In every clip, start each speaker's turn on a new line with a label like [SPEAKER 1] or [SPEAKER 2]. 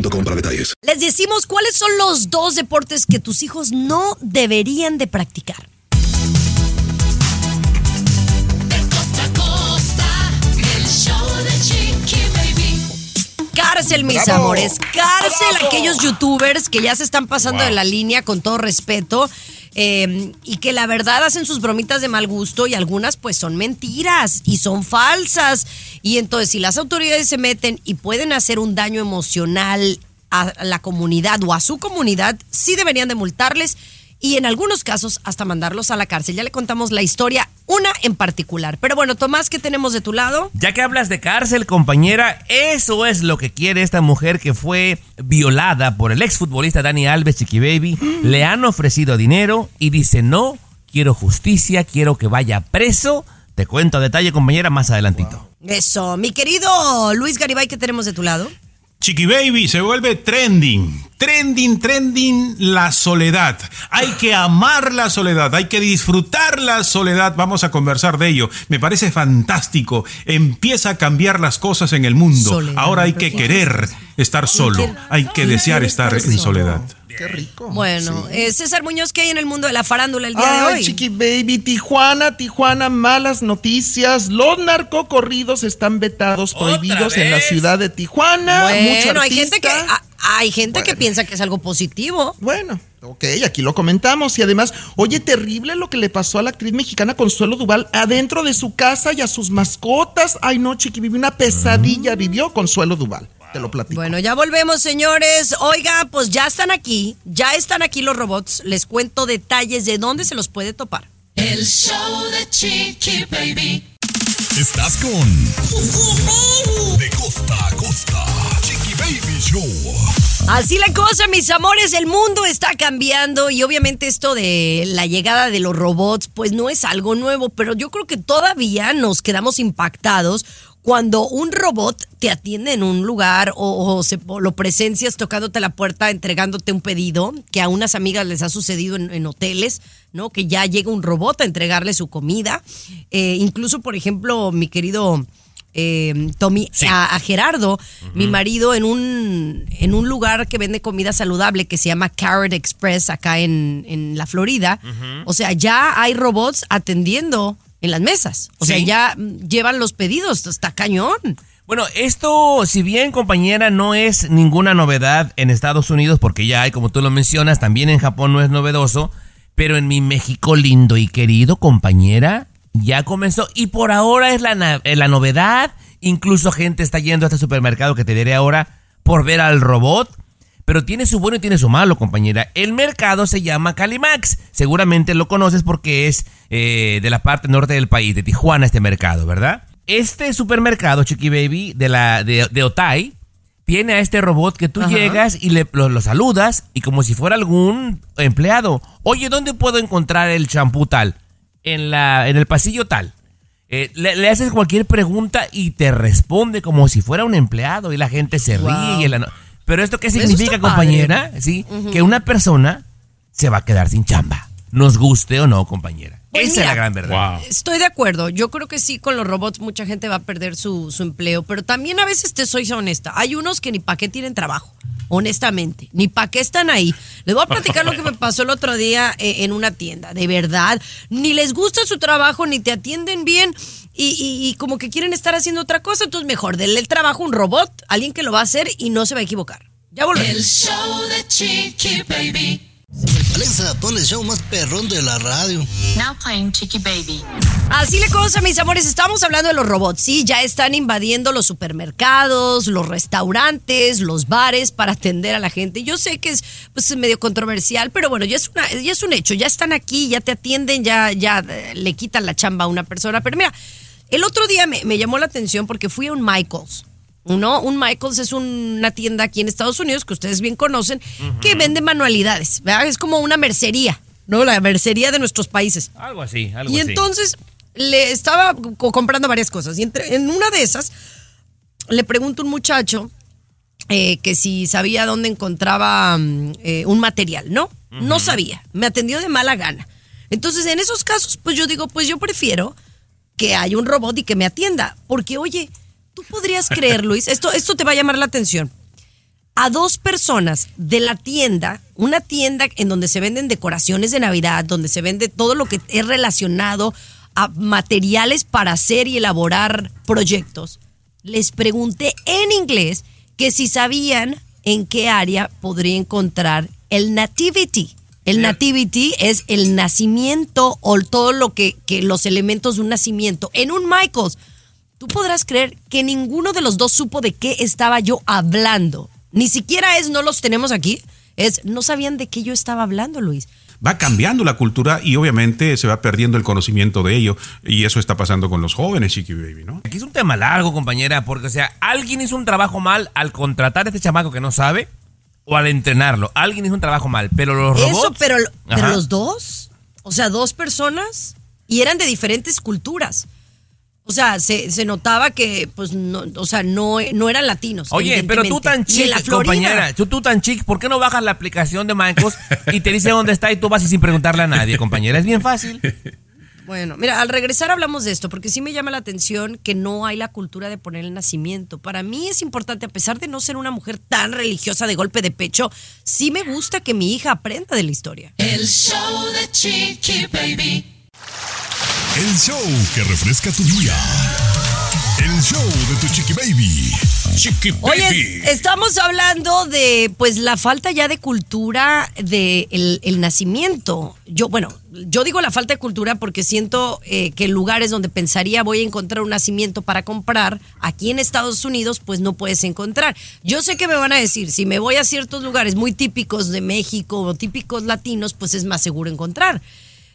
[SPEAKER 1] para detalles.
[SPEAKER 2] Les decimos cuáles son los dos deportes que tus hijos no deberían de practicar.
[SPEAKER 3] Costa a costa, el show de Chiqui Baby.
[SPEAKER 2] Cárcel, mis
[SPEAKER 4] ¡Bravo!
[SPEAKER 2] amores. Cárcel
[SPEAKER 4] ¡Bravo!
[SPEAKER 2] aquellos youtubers que ya se están pasando
[SPEAKER 4] Wow.
[SPEAKER 2] de la línea con todo respeto. eh, y que la verdad hacen sus bromitas de mal gusto y algunas pues son mentiras y son falsas. Y entonces si las autoridades se meten y pueden hacer un daño emocional a la comunidad o a su comunidad, sí deberían de multarles y en algunos casos hasta mandarlos a la cárcel. Ya le contamos la historia, una en particular. Pero bueno, Tomás, ¿qué tenemos de tu lado?
[SPEAKER 5] Ya que hablas de cárcel, compañera, eso es lo que quiere esta mujer que fue violada por el exfutbolista Dani Alves, Chiqui Baby. Le han ofrecido dinero y dice, no, quiero justicia, quiero que vaya preso. Te cuento a detalle, compañera, más adelantito.
[SPEAKER 2] Eso, mi querido Luis Garibay, ¿qué tenemos de tu lado?
[SPEAKER 4] Chiqui Baby se vuelve trending. Trending, trending, la soledad. Hay que amar la soledad, hay que disfrutar la soledad. Vamos a conversar de ello. Me parece fantástico. Empieza a cambiar las cosas en el mundo.
[SPEAKER 2] Soledad,
[SPEAKER 4] Ahora hay que
[SPEAKER 2] ¿qué
[SPEAKER 4] querer estar solo. Hay que desear estar en soledad.
[SPEAKER 6] Qué rico.
[SPEAKER 2] Bueno, eh, César Muñoz, ¿qué hay en el mundo de la farándula el día de
[SPEAKER 6] Ay,
[SPEAKER 2] hoy?
[SPEAKER 6] chiqui baby, Tijuana, Tijuana, malas noticias. Los narcocorridos están vetados, prohibidos en la ciudad de Tijuana. Mucho
[SPEAKER 2] Bueno, hay gente que hay gente que piensa que es algo positivo.
[SPEAKER 6] Bueno, ok, aquí lo comentamos. Y además, oye, terrible lo que le pasó a la actriz mexicana Consuelo Duval adentro de su casa y a sus mascotas. Ay, no, chiqui, vivió una pesadilla, vivió Consuelo Duval. Te lo platico.
[SPEAKER 2] Bueno, ya volvemos, señores. Oiga, pues ya están aquí, ya están aquí los robots. Les cuento detalles de dónde se los puede topar.
[SPEAKER 3] El show de Chiqui Baby.
[SPEAKER 7] Estás con De costa a costa. Chiqui Baby Show.
[SPEAKER 2] Así la cosa, mis amores, el mundo está cambiando y obviamente esto de la llegada de los robots, pues no es algo nuevo, pero yo creo que todavía nos quedamos impactados cuando un robot te atiende en un lugar o, o se- o lo presencias tocándote la puerta, entregándote un pedido, que a unas amigas les ha sucedido en, en hoteles, ¿no? Que ya llega un robot a entregarle su comida. Eh, incluso, por ejemplo, mi querido eh, Tommy, a, a Gerardo, mi marido, en un, en un lugar que vende comida saludable que se llama Carrot Express acá en, en la Florida. O sea, ya hay robots atendiendo en las mesas. O sea, ya mm, llevan los pedidos, está cañón.
[SPEAKER 5] Bueno, esto, si bien compañera, no es ninguna novedad en Estados Unidos, porque ya hay, como tú lo mencionas, también en Japón no es novedoso, pero en mi México lindo y querido, compañera, ya comenzó y por ahora es la, eh, la novedad. Incluso gente está yendo a este supermercado que te diré ahora por ver al robot. Pero tiene su bueno y tiene su malo, compañera. El mercado se llama Calimax. Seguramente lo conoces porque es eh, de la parte norte del país, de Tijuana, este mercado, ¿verdad? Este supermercado, Chiqui Baby, de, la, de, de Otay, tiene a este robot que tú
[SPEAKER 2] Ajá.
[SPEAKER 5] llegas y le, lo, lo saludas y como si fuera algún empleado. Oye, ¿dónde puedo encontrar el champú tal? En, la, en el pasillo tal. Eh, le, le haces cualquier pregunta y te responde como si fuera un empleado y la gente se ríe. Y la- Pero esto qué significa,
[SPEAKER 2] padre.
[SPEAKER 5] compañera? ¿Sí? Que una persona se va a quedar sin chamba. Nos guste o no, compañera.
[SPEAKER 2] Pues
[SPEAKER 5] Esa
[SPEAKER 2] mira,
[SPEAKER 5] es la gran verdad.
[SPEAKER 4] Wow.
[SPEAKER 2] Estoy de acuerdo. Yo creo que sí, con los robots mucha gente va a perder su, su empleo, pero también a veces te soy honesta. Hay unos que ni para qué tienen trabajo, honestamente. Ni para qué están ahí. Les voy a platicar lo que me pasó el otro día eh, en una tienda. De verdad, ni les gusta su trabajo, ni te atienden bien. Y, y- y como que quieren estar haciendo otra cosa, entonces mejor denle el trabajo a un robot, alguien que lo va a hacer y no se va a equivocar. Ya
[SPEAKER 3] El
[SPEAKER 2] volvemos.
[SPEAKER 3] show de Chiqui Baby.
[SPEAKER 8] Alexa, pon el show más perrón de la radio.
[SPEAKER 3] Now playing Chiqui Baby.
[SPEAKER 2] Así la cosa, mis amores, estamos hablando de los robots. Sí, ya están invadiendo los supermercados, los restaurantes, los bares para atender a la gente. Yo sé que es pues, medio controversial, pero bueno, ya es, una, ya es un hecho. Ya están aquí, ya te atienden, ya, ya eh, le quitan la chamba a una persona. Pero mira, el otro día me, me llamó la atención porque fui a un Michaels. ¿no? Un Michaels es una tienda aquí en Estados Unidos que ustedes bien conocen, que vende manualidades, ¿verdad? Es como una mercería, ¿no? La mercería de nuestros países.
[SPEAKER 5] Algo así, algo
[SPEAKER 2] Y
[SPEAKER 5] así.
[SPEAKER 2] entonces le estaba co- comprando varias cosas. Y entre- en una de esas le pregunto a un muchacho eh, que si sabía dónde encontraba mm, eh, un material, ¿no? No sabía. Me atendió de mala gana. Entonces, en esos casos, pues yo digo, pues yo prefiero que haya un robot y que me atienda. Porque, oye, tú podrías creer, Luis, esto, esto te va a llamar la atención. A dos personas de la tienda, una tienda en donde se venden decoraciones de Navidad, donde se vende todo lo que es relacionado a materiales para hacer y elaborar proyectos, les pregunté en inglés que si sabían en qué área podría encontrar el nativity. El nativity es el nacimiento o todo lo que, que los elementos de un nacimiento. En un Michaels, tú podrás creer que ninguno de los dos supo de qué estaba yo hablando. Ni siquiera es no los tenemos aquí, es no sabían de qué yo estaba hablando, Luis.
[SPEAKER 4] Va cambiando la cultura y obviamente se va perdiendo el conocimiento de ello. Y eso está pasando con los jóvenes, Chiqui Baby, ¿no?
[SPEAKER 5] Aquí es un tema largo, compañera, porque, o sea, alguien hizo un trabajo mal al contratar a este chamaco que no sabe o al entrenarlo. Alguien hizo un trabajo mal, pero los robots...
[SPEAKER 2] Eso, pero, pero los dos, o sea, dos personas y eran de diferentes culturas. O sea, se, se notaba que, pues, no, o sea, no, no eran latinos.
[SPEAKER 5] Oye, pero tú tan chic, compañera, tú, tú tan chic, ¿por qué no bajas la aplicación de Michaels y te dice dónde está y tú vas y sin preguntarle a nadie, compañera? Es bien fácil.
[SPEAKER 2] Bueno, mira, al regresar hablamos de esto, porque sí me llama la atención que no hay la cultura de poner el nacimiento. Para mí es importante, a pesar de no ser una mujer tan religiosa de golpe de pecho, sí me gusta que mi hija aprenda de la historia.
[SPEAKER 3] El show de Chiqui Baby.
[SPEAKER 7] El show que refresca tu día. El show de tu chiqui baby. Chiqui baby.
[SPEAKER 2] Oye, estamos hablando de pues la falta ya de cultura de el, el nacimiento. Yo, bueno, yo digo la falta de cultura porque siento eh, que lugares donde pensaría voy a encontrar un nacimiento para comprar, aquí en Estados Unidos, pues no puedes encontrar. Yo sé que me van a decir, si me voy a ciertos lugares muy típicos de México o típicos latinos, pues es más seguro encontrar.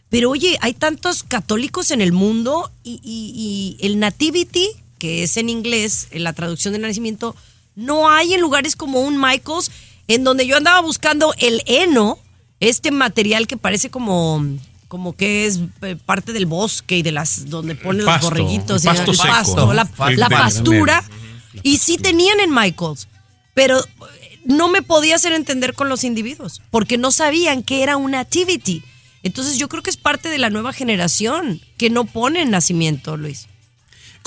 [SPEAKER 2] Pero oye, hay tantos católicos en el mundo y, y- y el nativity, que es en inglés, en la traducción del nacimiento, no hay en lugares como un Michaels, en donde yo andaba buscando el heno, este material que parece como, como que es eh, parte del bosque y de las donde ponen los
[SPEAKER 4] pasto,
[SPEAKER 2] borreguitos,
[SPEAKER 4] el
[SPEAKER 2] y
[SPEAKER 4] pasto
[SPEAKER 2] el
[SPEAKER 4] seco,
[SPEAKER 2] pasto,
[SPEAKER 4] ¿no?
[SPEAKER 2] la,
[SPEAKER 4] El
[SPEAKER 2] la
[SPEAKER 4] de-
[SPEAKER 2] pastura, y sí tenían en Michaels, pero eh, no me podía hacer entender con los individuos, porque no sabían que era un nativity. Entonces yo creo que es parte de la nueva generación que no pone nacimiento, Luis.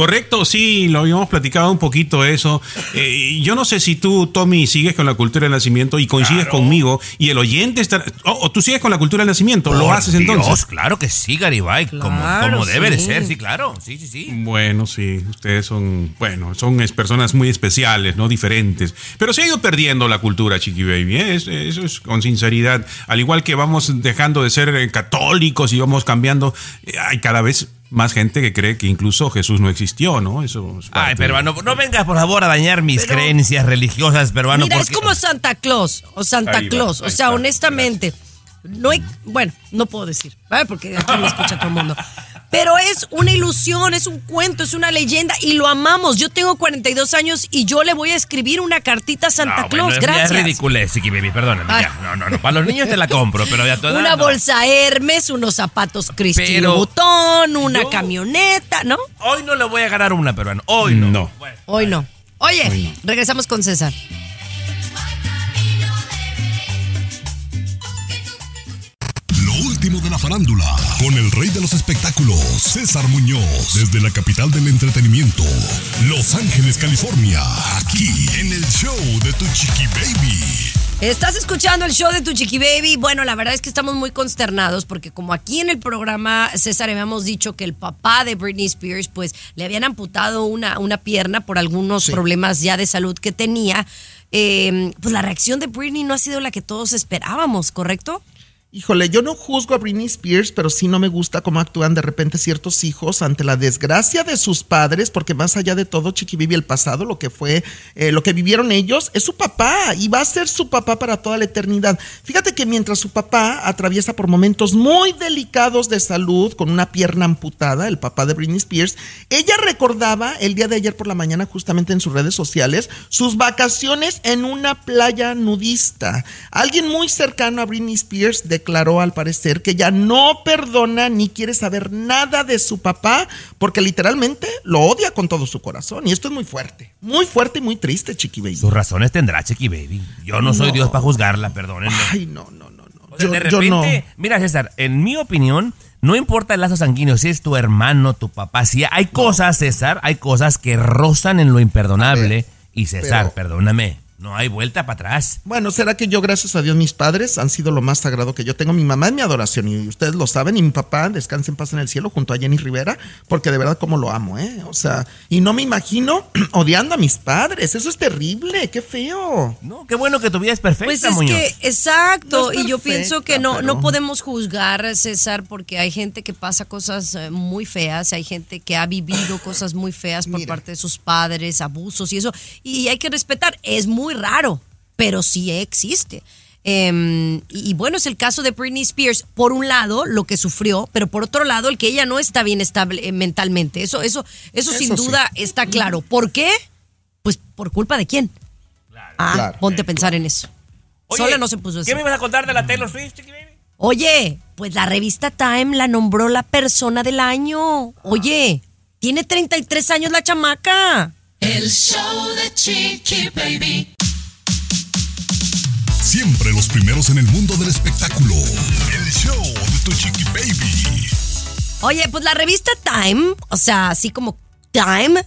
[SPEAKER 4] Correcto, sí, lo habíamos platicado un poquito eso. Eh, yo no sé si tú, Tommy, sigues con la cultura del nacimiento y coincides conmigo y el oyente está... O o tú sigues con la cultura del nacimiento, ¿lo haces
[SPEAKER 5] Dios,
[SPEAKER 4] entonces?
[SPEAKER 5] claro que sí, Garibay, como, debe de ser, sí, claro, sí, sí, sí.
[SPEAKER 4] Bueno, sí, ustedes son, bueno, son es- personas muy especiales, ¿no? Diferentes. Pero se ha ido perdiendo la cultura, Chiqui Baby, ¿eh? Es- eso es con sinceridad. Al igual que vamos dejando de ser eh, católicos y vamos cambiando, eh, hay cada vez más gente que cree que incluso Jesús no existió, ¿no? Eso es
[SPEAKER 5] Ay,
[SPEAKER 4] de-
[SPEAKER 5] peruano, no vengas por favor a dañar mis
[SPEAKER 2] Pero-
[SPEAKER 5] creencias religiosas, peruano.
[SPEAKER 2] Mira, es como Santa Claus o Santa
[SPEAKER 4] Ahí va,
[SPEAKER 2] Claus. O sea,
[SPEAKER 4] está,
[SPEAKER 2] honestamente, no hay, bueno, no puedo decir, ¿vale? porque aquí me escucha todo el mundo. Pero es una ilusión, es un cuento, es una leyenda y lo amamos. Yo tengo 42 años y yo le voy a escribir una cartita a Santa
[SPEAKER 5] No,
[SPEAKER 2] Claus.
[SPEAKER 5] bueno, ya
[SPEAKER 2] Gracias.
[SPEAKER 5] Es ridiculez, Chiqui Baby, perdóname. Ya. No, no, no. Para los niños te la compro, pero ya toda
[SPEAKER 2] Una
[SPEAKER 5] no.
[SPEAKER 2] bolsa Hermes, unos zapatos Christian
[SPEAKER 5] Pero
[SPEAKER 2] Louboutin, una
[SPEAKER 5] yo-
[SPEAKER 2] camioneta, ¿no?
[SPEAKER 5] Hoy no le voy a ganar una, peruano. Hoy no.
[SPEAKER 4] No.
[SPEAKER 5] Bueno.
[SPEAKER 2] Hoy no. Oye, regresamos con César.
[SPEAKER 7] Farándula, con el rey de los espectáculos, César Muñoz, desde la capital del entretenimiento, Los Ángeles, California, aquí en el show de Tu Chiqui Baby.
[SPEAKER 2] Estás escuchando el show de Tu Chiqui Baby. Bueno, la verdad es que estamos muy consternados porque como aquí en el programa, César, habíamos dicho que el papá de Britney Spears, pues le habían amputado una, una pierna por algunos problemas ya de salud que tenía. Eh, pues la reacción de Britney no ha sido la que todos esperábamos, ¿correcto?
[SPEAKER 6] Híjole, yo no juzgo a Britney Spears, pero sí no me gusta cómo actúan de repente ciertos hijos ante la desgracia de sus padres, porque más allá de todo, Chiqui vive el pasado, lo que fue, eh, lo que vivieron ellos, es su papá y va a ser su papá para toda la eternidad. Fíjate que mientras su papá atraviesa por momentos muy delicados de salud, con una pierna amputada, el papá de Britney Spears, ella recordaba el día de ayer por la mañana, justamente en sus redes sociales, sus vacaciones en una playa nudista. Alguien muy cercano a Britney Spears de declaró al parecer que ya no perdona ni quiere saber nada de su papá porque literalmente lo odia con todo su corazón. Y esto es muy fuerte, muy fuerte y muy triste, Chiqui Baby.
[SPEAKER 5] Sus razones tendrá, Chiqui Baby. Yo no soy
[SPEAKER 6] No.
[SPEAKER 5] Dios para juzgarla, perdónenme.
[SPEAKER 6] Ay, no, no, no, no.
[SPEAKER 5] O sea,
[SPEAKER 6] Yo-
[SPEAKER 5] de
[SPEAKER 6] yo no.
[SPEAKER 5] repente, mira César, en mi opinión, no importa el lazo sanguíneo, si es tu hermano, tu papá, si hay cosas, César, hay cosas que rozan en lo imperdonable.
[SPEAKER 6] Ver,
[SPEAKER 5] y César,
[SPEAKER 6] pero-
[SPEAKER 5] perdóname, no hay vuelta para atrás.
[SPEAKER 6] Bueno, será que yo, gracias a Dios, mis padres han sido lo más sagrado que yo tengo. Mi mamá es mi adoración y ustedes lo saben. Y mi papá, descanse en paz en el cielo, junto a Jenny Rivera, porque de verdad como lo amo, ¿eh? O sea, y no me imagino odiando a mis padres. Eso es terrible, qué feo.
[SPEAKER 5] No, qué bueno que tu vida es perfecta,
[SPEAKER 2] Pues es
[SPEAKER 5] Muñoz.
[SPEAKER 2] que, exacto,
[SPEAKER 6] No es
[SPEAKER 2] y yo pienso que no, no podemos juzgar, César, porque hay gente que pasa cosas eh, muy feas, hay gente que ha vivido cosas muy feas por
[SPEAKER 6] Mira.
[SPEAKER 2] parte de sus padres, abusos y eso, y hay que respetar, es muy raro, pero sí existe. Em, y, y bueno, es el caso de Britney Spears, por un lado, lo que sufrió, pero por otro lado, el que ella no está bien estable eh, mentalmente, eso, eso, eso, sin
[SPEAKER 6] Eso sí.
[SPEAKER 2] duda está claro. ¿Por qué? Pues por culpa de quién. Ah,
[SPEAKER 6] Claro.
[SPEAKER 2] ponte a pensar en eso.
[SPEAKER 5] Oye,
[SPEAKER 2] Sola no se puso así.
[SPEAKER 5] ¿Qué me ibas a contar de la Taylor Swift, Chiqui Baby?
[SPEAKER 2] Oye, pues la revista Time la nombró la persona del año. Oye, tiene 33 años la chamaca.
[SPEAKER 3] El show de Chiqui Baby.
[SPEAKER 7] Siempre los primeros en el mundo del espectáculo. El show de tu chiqui baby.
[SPEAKER 2] Oye, pues la revista Time, o sea, así como Time,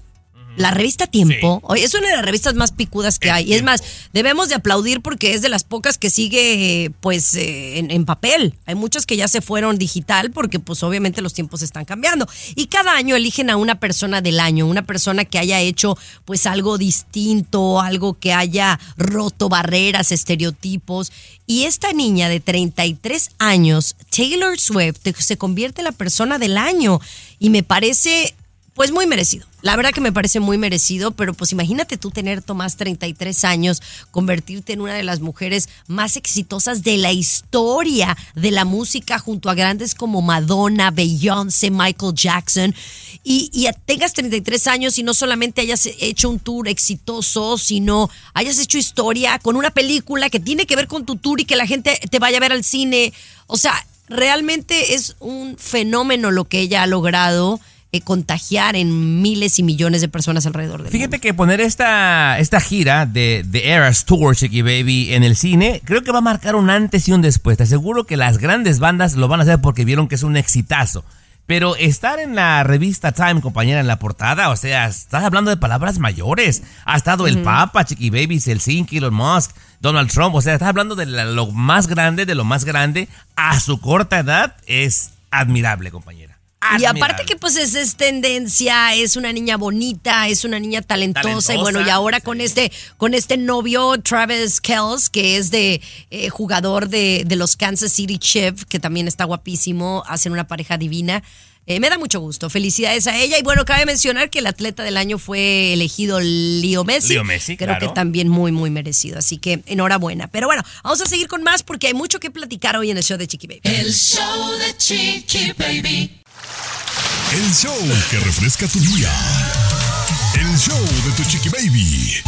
[SPEAKER 2] la revista Tiempo, oye, es una de las revistas más picudas que hay. Y es más, debemos de aplaudir porque es de las pocas que sigue, pues, eh, en, en papel. Hay muchas que ya se fueron digital porque, pues, obviamente los tiempos están cambiando. Y cada año eligen a una persona del año, una persona que haya hecho, pues, algo distinto, algo que haya roto barreras, estereotipos. Y esta niña de 33 años, Taylor Swift, se convierte en la persona del año. Y me parece, pues muy merecido. La verdad que me parece muy merecido, pero pues imagínate tú tener, Tomás, 33 años, convertirte en una de las mujeres más exitosas de la historia de la música junto a grandes como Madonna, Beyoncé, Michael Jackson, y, y tengas 33 años y no solamente hayas hecho un tour exitoso, sino hayas hecho historia con una película que tiene que ver con tu tour y que la gente te vaya a ver al cine. O sea, realmente es un fenómeno lo que ella ha logrado eh, contagiar en miles y millones de personas alrededor del
[SPEAKER 5] Fíjate
[SPEAKER 2] mundo.
[SPEAKER 5] que poner esta, esta gira de, de Eras Tour, Chiqui Baby, en el cine, creo que va a marcar un antes y un después. Te aseguro que las grandes bandas lo van a hacer porque vieron que es un exitazo. Pero estar en la revista Time, compañera, en la portada, o sea, estás hablando de palabras mayores. Ha estado el Papa, Chiqui Baby, Helsinki, Elon Musk, Donald Trump. O sea, estás hablando de la- lo más grande, de lo más grande. A su corta edad es admirable, compañera.
[SPEAKER 2] Y aparte que pues es, es tendencia, es una niña bonita, es una niña talentosa,
[SPEAKER 5] Talentosa,
[SPEAKER 2] y bueno, y ahora con este con este novio Travis Kells, que es de eh, jugador de, de los Kansas City Chiefs, que también está guapísimo, hacen una pareja divina. Eh, me da mucho gusto, felicidades a ella y bueno, cabe mencionar que el atleta del año fue elegido Leo Messi.
[SPEAKER 5] Leo Messi,
[SPEAKER 2] Creo
[SPEAKER 5] claro.
[SPEAKER 2] que también muy, muy merecido, así que enhorabuena. Pero bueno, vamos a seguir con más porque hay mucho que platicar hoy en el show de Chiqui Baby.
[SPEAKER 3] El show de Chiqui Baby.
[SPEAKER 7] El show que refresca tu día. El show de tu chiqui baby.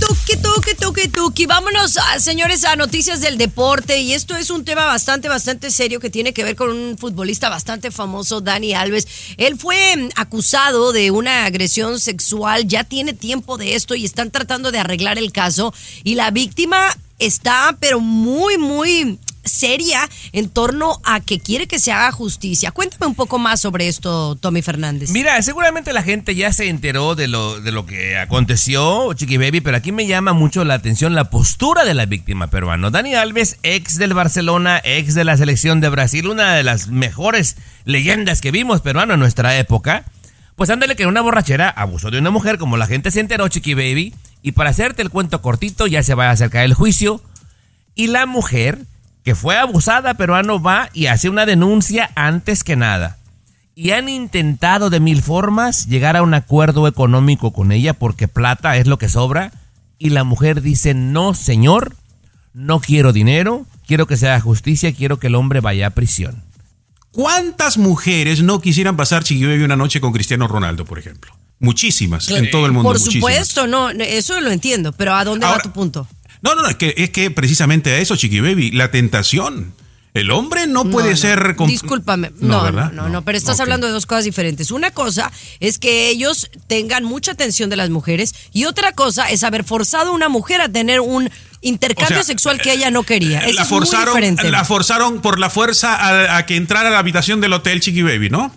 [SPEAKER 2] Tuki, tuki, tuki, tuki. Vámonos, ah, señores, a noticias del deporte. Y esto es un tema bastante, bastante serio que tiene que ver con un futbolista bastante famoso, Dani Alves. Él fue mm, acusado de una agresión sexual. Ya tiene tiempo de esto y están tratando de arreglar el caso. Y la víctima está, pero muy, muy seria en torno a que quiere que se haga justicia. Cuéntame un poco más sobre esto, Tommy Fernández.
[SPEAKER 5] Mira, seguramente la gente ya se enteró de lo, de lo que aconteció, Chiqui Baby, pero aquí me llama mucho la atención la postura de la víctima peruana. Dani Alves, ex del Barcelona, ex de la selección de Brasil, una de las mejores leyendas que vimos peruano en nuestra época. Pues ándale que una borrachera abusó de una mujer, como la gente se enteró, Chiqui Baby. Y para hacerte el cuento cortito, ya se va a acercar el juicio. Y la mujer que fue abusada, peruano va y hace una denuncia antes que nada. Y han intentado de mil formas llegar a un acuerdo económico con ella porque plata es lo que sobra. Y la mujer dice, no, señor, no quiero dinero, quiero que sea justicia, quiero que el hombre vaya a prisión.
[SPEAKER 4] ¿Cuántas mujeres no quisieran pasar Chiqui Baby una noche con Cristiano Ronaldo, por ejemplo? Muchísimas, en todo el mundo.
[SPEAKER 2] Por
[SPEAKER 4] muchísimas.
[SPEAKER 2] supuesto, no, eso lo entiendo, pero ¿a dónde va tu punto?
[SPEAKER 4] No, no, no, es que, es que precisamente a eso, Chiqui Baby, la tentación. El hombre no puede
[SPEAKER 2] no.
[SPEAKER 4] ser...
[SPEAKER 2] Discúlpame. No, no, no, no, pero estás hablando de dos cosas diferentes. Una cosa es que ellos tengan mucha atención de las mujeres y otra cosa es haber forzado a una mujer a tener un intercambio
[SPEAKER 4] O sea,
[SPEAKER 2] sexual que ella no quería. Eso
[SPEAKER 4] la
[SPEAKER 2] es muy
[SPEAKER 4] forzaron,
[SPEAKER 2] diferente.
[SPEAKER 4] la forzaron por la fuerza a, a que entrara a la habitación del hotel Chiqui Baby, ¿no?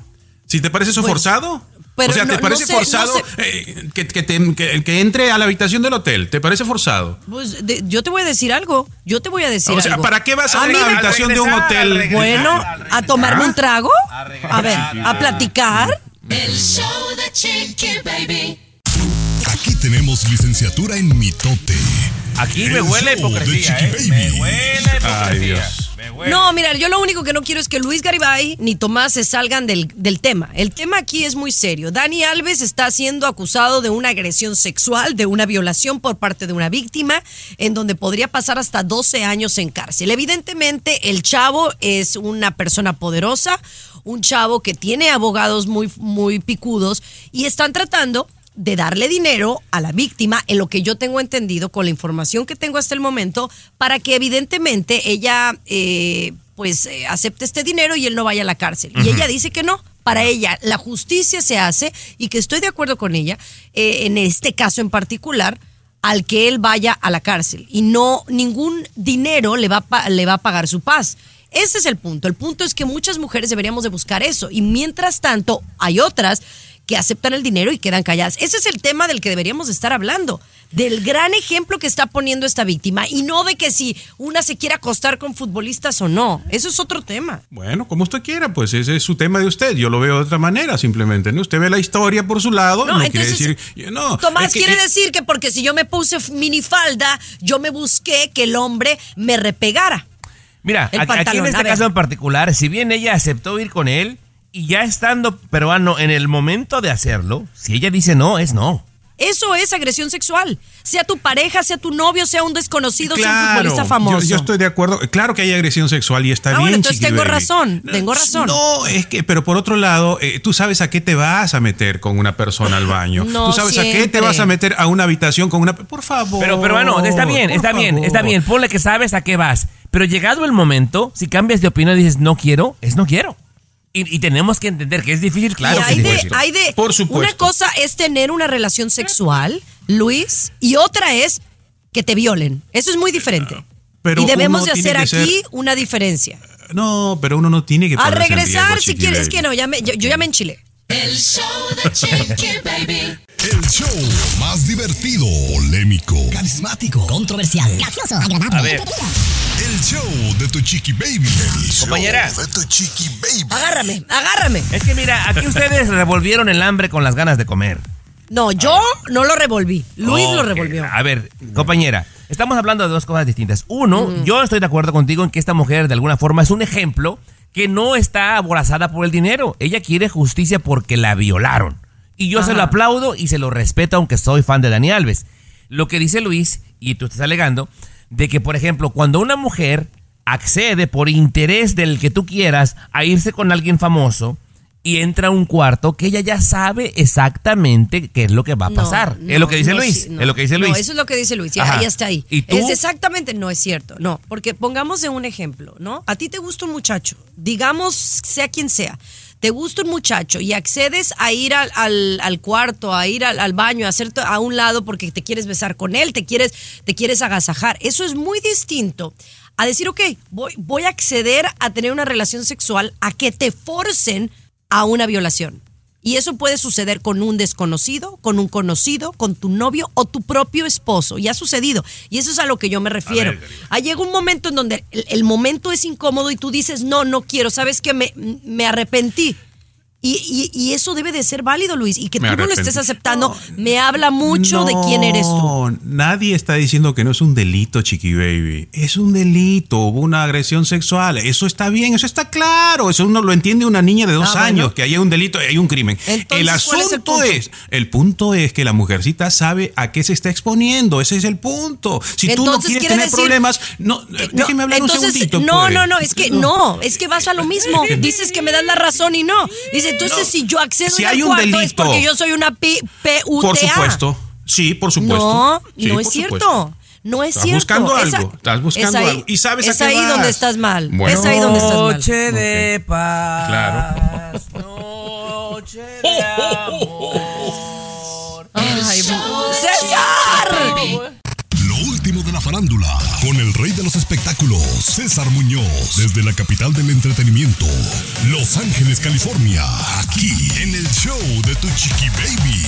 [SPEAKER 4] Si te parece eso
[SPEAKER 2] Pues,
[SPEAKER 4] forzado.
[SPEAKER 2] Pero
[SPEAKER 4] o sea, ¿te
[SPEAKER 2] no
[SPEAKER 4] parece
[SPEAKER 2] sé, no
[SPEAKER 4] forzado
[SPEAKER 2] sé.
[SPEAKER 4] eh, que, que te- que- que entre a la habitación del hotel? ¿Te parece forzado?
[SPEAKER 2] Pues de- yo te voy a decir algo. Yo te voy a decir
[SPEAKER 4] O sea,
[SPEAKER 2] algo.
[SPEAKER 4] ¿para qué vas a, una
[SPEAKER 2] me-
[SPEAKER 4] habitación de un hotel?
[SPEAKER 5] regresar.
[SPEAKER 2] Bueno, a tomarme un trago. A ver, a platicar.
[SPEAKER 3] El show de Chiqui Baby.
[SPEAKER 7] Aquí tenemos licenciatura en mitote.
[SPEAKER 5] Aquí me
[SPEAKER 7] El
[SPEAKER 5] huele hipocresía, ¿eh?
[SPEAKER 7] Baby.
[SPEAKER 5] Me huele hipocresía.
[SPEAKER 4] Ay, Dios.
[SPEAKER 2] No, mira, yo lo único que no quiero es que Luis Garibay ni Tomás se salgan del, del tema. El tema aquí es muy serio. Dani Alves está siendo acusado de una agresión sexual, de una violación por parte de una víctima, en donde podría pasar hasta 12 años en cárcel. Evidentemente, el chavo es una persona poderosa, un chavo que tiene abogados muy, muy picudos y están tratando de darle dinero a la víctima, en lo que yo tengo entendido con la información que tengo hasta el momento, para que evidentemente ella eh, pues eh, acepte este dinero y él no vaya a la cárcel. Y ella dice que no. Para ella la justicia se hace y que estoy de acuerdo con ella eh, en este caso en particular al que él vaya a la cárcel y no ningún dinero le va a, le va a pagar su paz. Ese es el punto. El punto es que muchas mujeres deberíamos de buscar eso y mientras tanto hay otras que aceptan el dinero y quedan calladas. Ese es el tema del que deberíamos de estar hablando, del gran ejemplo que está poniendo esta víctima y no de que si una se quiere acostar con futbolistas o no. Eso es otro tema.
[SPEAKER 4] Bueno, como usted quiera, pues ese es su tema de usted. Yo lo veo de otra manera, simplemente. ¿no? Usted ve la historia por su lado, no, quiere decir. No,
[SPEAKER 2] Tomás
[SPEAKER 4] es que-
[SPEAKER 2] quiere decir que porque si yo me puse minifalda, yo me busqué que el hombre me repegara.
[SPEAKER 5] Mira,
[SPEAKER 2] El
[SPEAKER 5] aquí,
[SPEAKER 2] pantalón,
[SPEAKER 5] en este caso en particular, si bien ella aceptó ir con él y ya estando peruano en el momento de hacerlo, si ella dice no, es no.
[SPEAKER 2] Eso es agresión sexual. Sea tu pareja, sea tu novio, sea un desconocido, sea un futbolista famoso.
[SPEAKER 4] Yo, yo estoy de acuerdo. Claro que hay agresión sexual y está
[SPEAKER 2] Ah,
[SPEAKER 4] bien.
[SPEAKER 2] bueno, entonces tengo
[SPEAKER 4] Baby.
[SPEAKER 2] razón, tengo razón.
[SPEAKER 4] No, es que, pero por otro lado, eh, tú sabes a qué te vas a meter con una persona al baño.
[SPEAKER 2] No
[SPEAKER 4] tú sabes a qué te vas a meter a una habitación con una. Por favor.
[SPEAKER 5] Pero peruano, está bien, está bien, está bien, ponle que sabes a qué vas. Pero llegado el momento, si cambias de opinión y dices no quiero, es no quiero. Y, y tenemos que entender que es difícil, claro
[SPEAKER 2] y hay de,
[SPEAKER 5] difícil.
[SPEAKER 2] hay de-
[SPEAKER 4] Por supuesto.
[SPEAKER 2] Una cosa es tener una relación sexual, Luis, y otra es que te violen. Eso es muy diferente.
[SPEAKER 4] Pero
[SPEAKER 2] y debemos de hacer aquí
[SPEAKER 4] ser-
[SPEAKER 2] una diferencia.
[SPEAKER 4] No, pero uno no tiene que
[SPEAKER 2] Al regresar,
[SPEAKER 4] riesgo,
[SPEAKER 2] si quieres, es que no, ya me- yo, yo ya me enchilé.
[SPEAKER 3] El show de Chiqui Baby.
[SPEAKER 7] El show más divertido, polémico,
[SPEAKER 8] Carismático, controversial, gracioso, agradable.
[SPEAKER 5] A ver,
[SPEAKER 7] el show de tu chiqui baby. El show
[SPEAKER 5] Compañera.
[SPEAKER 7] de tu chiqui baby.
[SPEAKER 2] Agárrame, agárrame.
[SPEAKER 5] es que mira, aquí ustedes revolvieron el hambre con las ganas de comer.
[SPEAKER 2] No, yo no lo revolví. Luis lo revolvió.
[SPEAKER 5] A ver, compañera, estamos hablando de dos cosas distintas. Uno, yo estoy de acuerdo contigo en que esta mujer de alguna forma es un ejemplo que no está aborazada por el dinero. Ella quiere justicia porque la violaron. Y yo se lo aplaudo y se lo respeto aunque soy fan de Dani Alves. Lo que dice Luis, y tú estás alegando, de que, por ejemplo, cuando una mujer accede por interés del que tú quieras a irse con alguien famoso y entra a un cuarto que ella ya sabe exactamente qué es lo que va a pasar.
[SPEAKER 2] no,
[SPEAKER 5] es lo que dice
[SPEAKER 2] no,
[SPEAKER 5] Luis. es lo que dice Luis.
[SPEAKER 2] No, eso es lo que dice Luis. Ya, ahí está ahí.
[SPEAKER 5] ¿Y tú?
[SPEAKER 2] Es exactamente, no es cierto. No, porque pongamos un ejemplo, ¿no? A ti te gusta un muchacho, digamos, sea quien sea. Te gusta un muchacho y accedes a ir al, al- cuarto, a ir al, baño, a hacer to- a un lado porque te quieres besar con él, te quieres, te quieres agasajar. Eso es muy distinto a decir, ok, voy, voy a acceder a tener una relación sexual, a que te forcen a una violación. Y eso puede suceder con un desconocido, con un conocido, con tu novio o tu propio esposo. Y ha sucedido. Y eso es a lo que yo me refiero.
[SPEAKER 4] ver.
[SPEAKER 2] Ah, llega un momento en donde el, el momento es incómodo y tú dices, no, no quiero, sabes que me, me arrepentí. Y, y- y eso debe de ser válido, Luis. Y que
[SPEAKER 4] Me
[SPEAKER 2] tú no lo estés aceptando, me habla mucho de quién eres tú.
[SPEAKER 4] No, nadie está diciendo que no es un delito, Chiqui Baby. Es un delito, hubo una agresión sexual. Eso está bien, eso está claro. Eso uno lo entiende una niña de dos
[SPEAKER 2] Ah, bueno.
[SPEAKER 4] años, que hay un delito, hay un crimen.
[SPEAKER 2] Entonces,
[SPEAKER 4] el
[SPEAKER 2] ¿cuál es el
[SPEAKER 4] asunto es, el punto es que la mujercita sabe a qué se está exponiendo. Ese es el punto. Si tú no
[SPEAKER 2] Entonces,
[SPEAKER 4] quieres
[SPEAKER 2] quiere
[SPEAKER 4] tener
[SPEAKER 2] decir-
[SPEAKER 4] problemas, no,
[SPEAKER 2] Eh, no,
[SPEAKER 4] déjeme hablar
[SPEAKER 2] entonces,
[SPEAKER 4] un segundito.
[SPEAKER 2] No,
[SPEAKER 4] pues.
[SPEAKER 2] no, no, es que no, es que vas a lo mismo. Dices que me das la razón y no. Dice, entonces
[SPEAKER 4] No.
[SPEAKER 2] si yo accedo
[SPEAKER 4] Si
[SPEAKER 2] a
[SPEAKER 4] un
[SPEAKER 2] cuarto es
[SPEAKER 4] delito.
[SPEAKER 2] porque yo soy una P- PUTA.
[SPEAKER 4] Por supuesto. Sí, por supuesto.
[SPEAKER 2] No,
[SPEAKER 4] Sí,
[SPEAKER 2] no es cierto.
[SPEAKER 4] supuesto.
[SPEAKER 2] No es
[SPEAKER 4] Estás
[SPEAKER 2] cierto.
[SPEAKER 4] buscando
[SPEAKER 2] Esa-
[SPEAKER 4] algo, estás buscando
[SPEAKER 2] es ahí-
[SPEAKER 4] algo. ¿Y sabes a
[SPEAKER 2] es
[SPEAKER 4] qué
[SPEAKER 2] ahí
[SPEAKER 4] vas?
[SPEAKER 2] donde estás mal.
[SPEAKER 4] Bueno.
[SPEAKER 2] Es ahí donde estás mal.
[SPEAKER 5] Noche de paz.
[SPEAKER 4] Claro.
[SPEAKER 5] Noche de amor.
[SPEAKER 7] farándula, con el rey de los espectáculos, César Muñoz, desde la capital del entretenimiento, Los Ángeles, California, aquí en el show de Tu Chiqui Baby.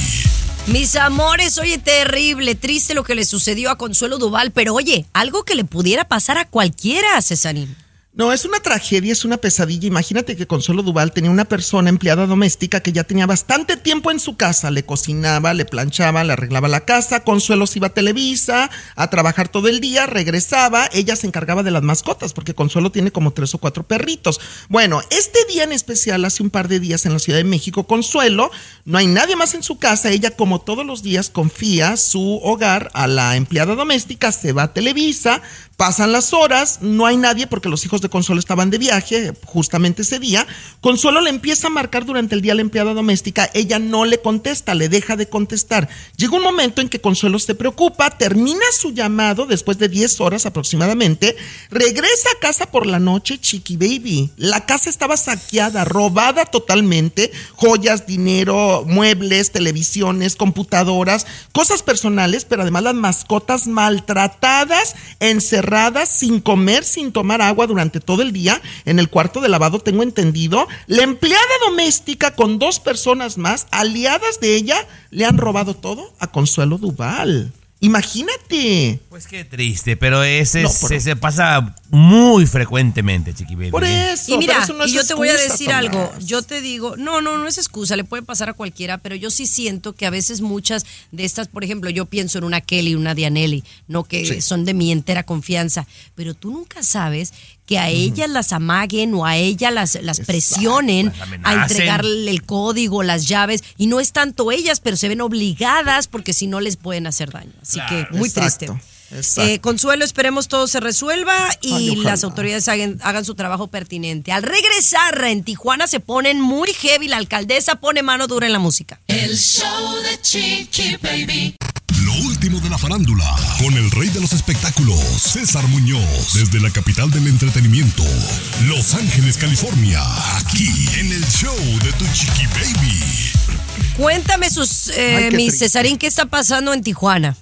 [SPEAKER 2] Mis amores, oye, terrible, triste lo que le sucedió a Consuelo Duval, pero oye, algo que le pudiera pasar a cualquiera, Cesarín.
[SPEAKER 6] No, es una tragedia, es una pesadilla. Imagínate que Consuelo Duval tenía una persona empleada doméstica que ya tenía bastante tiempo en su casa. Le cocinaba, le planchaba, le arreglaba la casa. Consuelo se iba a Televisa a trabajar todo el día, regresaba. Ella se encargaba de las mascotas porque Consuelo tiene como tres o cuatro perritos. Bueno, este día en especial, hace un par de días en la Ciudad de México, Consuelo, no hay nadie más en su casa. Ella, como todos los días, confía su hogar a la empleada doméstica, se va a Televisa, pasan las horas, no hay nadie porque los hijos de Consuelo estaban de viaje justamente ese día. Consuelo le empieza a marcar durante el día a la empleada doméstica, ella no le contesta, le deja de contestar. Llega un momento en que Consuelo se preocupa, termina su llamado después de 10 horas aproximadamente, regresa a casa por la noche, Chiqui Baby. La casa estaba saqueada, robada totalmente, joyas, dinero, muebles, televisiones, computadoras, cosas personales, pero además las mascotas maltratadas, encerradas, sin comer, sin tomar agua durante todo el día, en el cuarto de lavado, tengo entendido. La empleada doméstica con dos personas más, aliadas de ella, le han robado todo a Consuelo Duval. Imagínate.
[SPEAKER 5] Pues qué triste, pero ese
[SPEAKER 6] No,
[SPEAKER 5] es-
[SPEAKER 6] pero-
[SPEAKER 5] se pasa muy frecuentemente, Chiqui Baby.
[SPEAKER 6] Por eso.
[SPEAKER 2] Y mira,
[SPEAKER 6] pero eso no es
[SPEAKER 2] y yo te voy a decir
[SPEAKER 6] Tomás.
[SPEAKER 2] algo. Yo te digo, no, no, no es excusa, le puede pasar a cualquiera, pero yo sí siento que a veces muchas de estas, por ejemplo, yo pienso en una Kelly, una Dianelli, no que
[SPEAKER 6] Sí.
[SPEAKER 2] son de mi entera confianza, pero tú nunca sabes que a ellas las amaguen o a ellas las, las presionen a entregarle el código, las llaves, y no es tanto ellas, pero se ven obligadas porque si no les pueden hacer daño. Así
[SPEAKER 5] Claro.
[SPEAKER 2] que muy
[SPEAKER 6] Exacto,
[SPEAKER 2] triste. Eh, Consuelo, esperemos todo se resuelva y
[SPEAKER 6] Ay,
[SPEAKER 2] las autoridades hagan, hagan su trabajo pertinente. Al regresar en Tijuana se ponen muy heavy, la alcaldesa pone mano dura en la música.
[SPEAKER 3] El show de Chiqui Baby.
[SPEAKER 7] Lo último de la farándula, con el rey de los espectáculos, César Muñoz, desde la capital del entretenimiento, Los Ángeles, California, aquí en el show de Tu Chiqui Baby.
[SPEAKER 2] Cuéntame sus, eh,
[SPEAKER 6] Ay,
[SPEAKER 2] mi
[SPEAKER 6] triste.
[SPEAKER 2] Cesarín, ¿qué está pasando en Tijuana?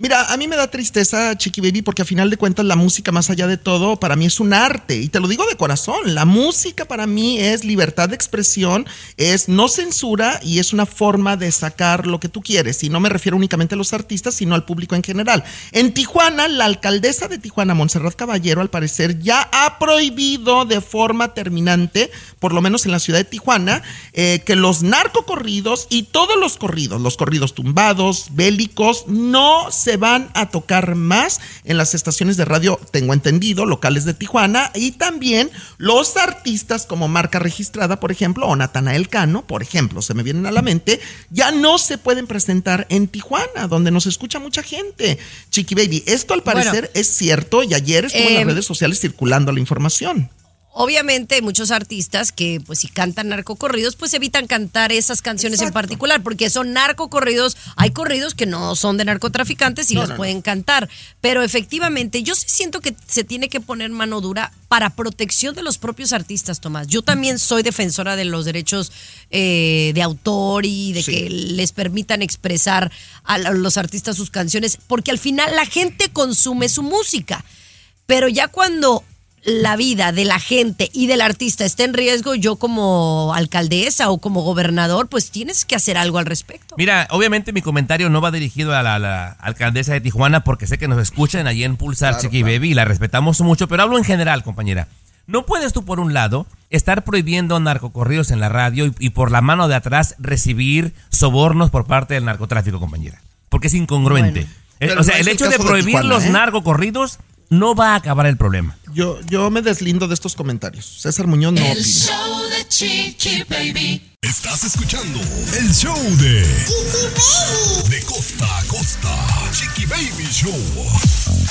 [SPEAKER 6] Mira, a mí me da tristeza, Chiqui Baby, porque a final de cuentas la música, más allá de todo, para mí es un arte. Y te lo digo de corazón. La música para mí es libertad de expresión, es no censura y es una forma de sacar lo que tú quieres. Y no me refiero únicamente a los artistas, sino al público en general. En Tijuana, la alcaldesa de Tijuana, Montserrat Caballero, al parecer ya ha prohibido de forma terminante, por lo menos en la ciudad de Tijuana, eh, que los narcocorridos y todos los corridos, los corridos tumbados, bélicos, no se van a tocar más en las estaciones de radio, tengo entendido, locales de Tijuana, y también los artistas como marca registrada, por ejemplo, o Natanael Cano, por ejemplo, se me vienen a la mente, ya no se pueden presentar en Tijuana, donde nos escucha mucha gente. Chiqui Baby, esto al
[SPEAKER 2] Bueno.
[SPEAKER 6] parecer es cierto y ayer estuvo en las redes sociales circulando la información.
[SPEAKER 2] Obviamente hay muchos artistas que pues si cantan narcocorridos pues evitan cantar esas canciones en particular porque son narcocorridos, hay corridos que no son de narcotraficantes y
[SPEAKER 6] No,
[SPEAKER 2] los
[SPEAKER 6] no, no.
[SPEAKER 2] pueden cantar, pero efectivamente yo sí siento que se tiene que poner mano dura para protección de los propios artistas, Tomás. Yo también soy defensora de los derechos eh, de autor y de
[SPEAKER 6] Sí.
[SPEAKER 2] que les permitan expresar a los artistas sus canciones porque al final la gente consume su música. Pero ya cuando la vida de la gente y del artista está en riesgo, yo como alcaldesa o como gobernador, pues tienes que hacer algo al respecto.
[SPEAKER 5] Mira, obviamente mi comentario no va dirigido a la, la alcaldesa de Tijuana porque sé que nos escuchan allí en Pulsar
[SPEAKER 6] Claro,
[SPEAKER 5] Chiqui
[SPEAKER 6] claro.
[SPEAKER 5] Baby y la respetamos mucho, pero hablo en general, compañera. No puedes tú, por un lado, estar prohibiendo narcocorridos en la radio y, y por la mano de atrás recibir sobornos por parte del narcotráfico, compañera. Porque es incongruente.
[SPEAKER 2] Bueno.
[SPEAKER 5] Eh,
[SPEAKER 6] Pero
[SPEAKER 5] o sea,
[SPEAKER 6] no
[SPEAKER 5] el hecho de prohibir
[SPEAKER 6] Tijuana,
[SPEAKER 5] los
[SPEAKER 6] ¿eh?
[SPEAKER 5] narcocorridos no va a acabar el problema.
[SPEAKER 6] Yo, yo me deslindo de estos comentarios. César Muñoz no
[SPEAKER 3] El
[SPEAKER 6] opina.
[SPEAKER 3] show de Chiqui Baby.
[SPEAKER 7] Estás escuchando el show de De costa a costa. Chiqui Baby Show.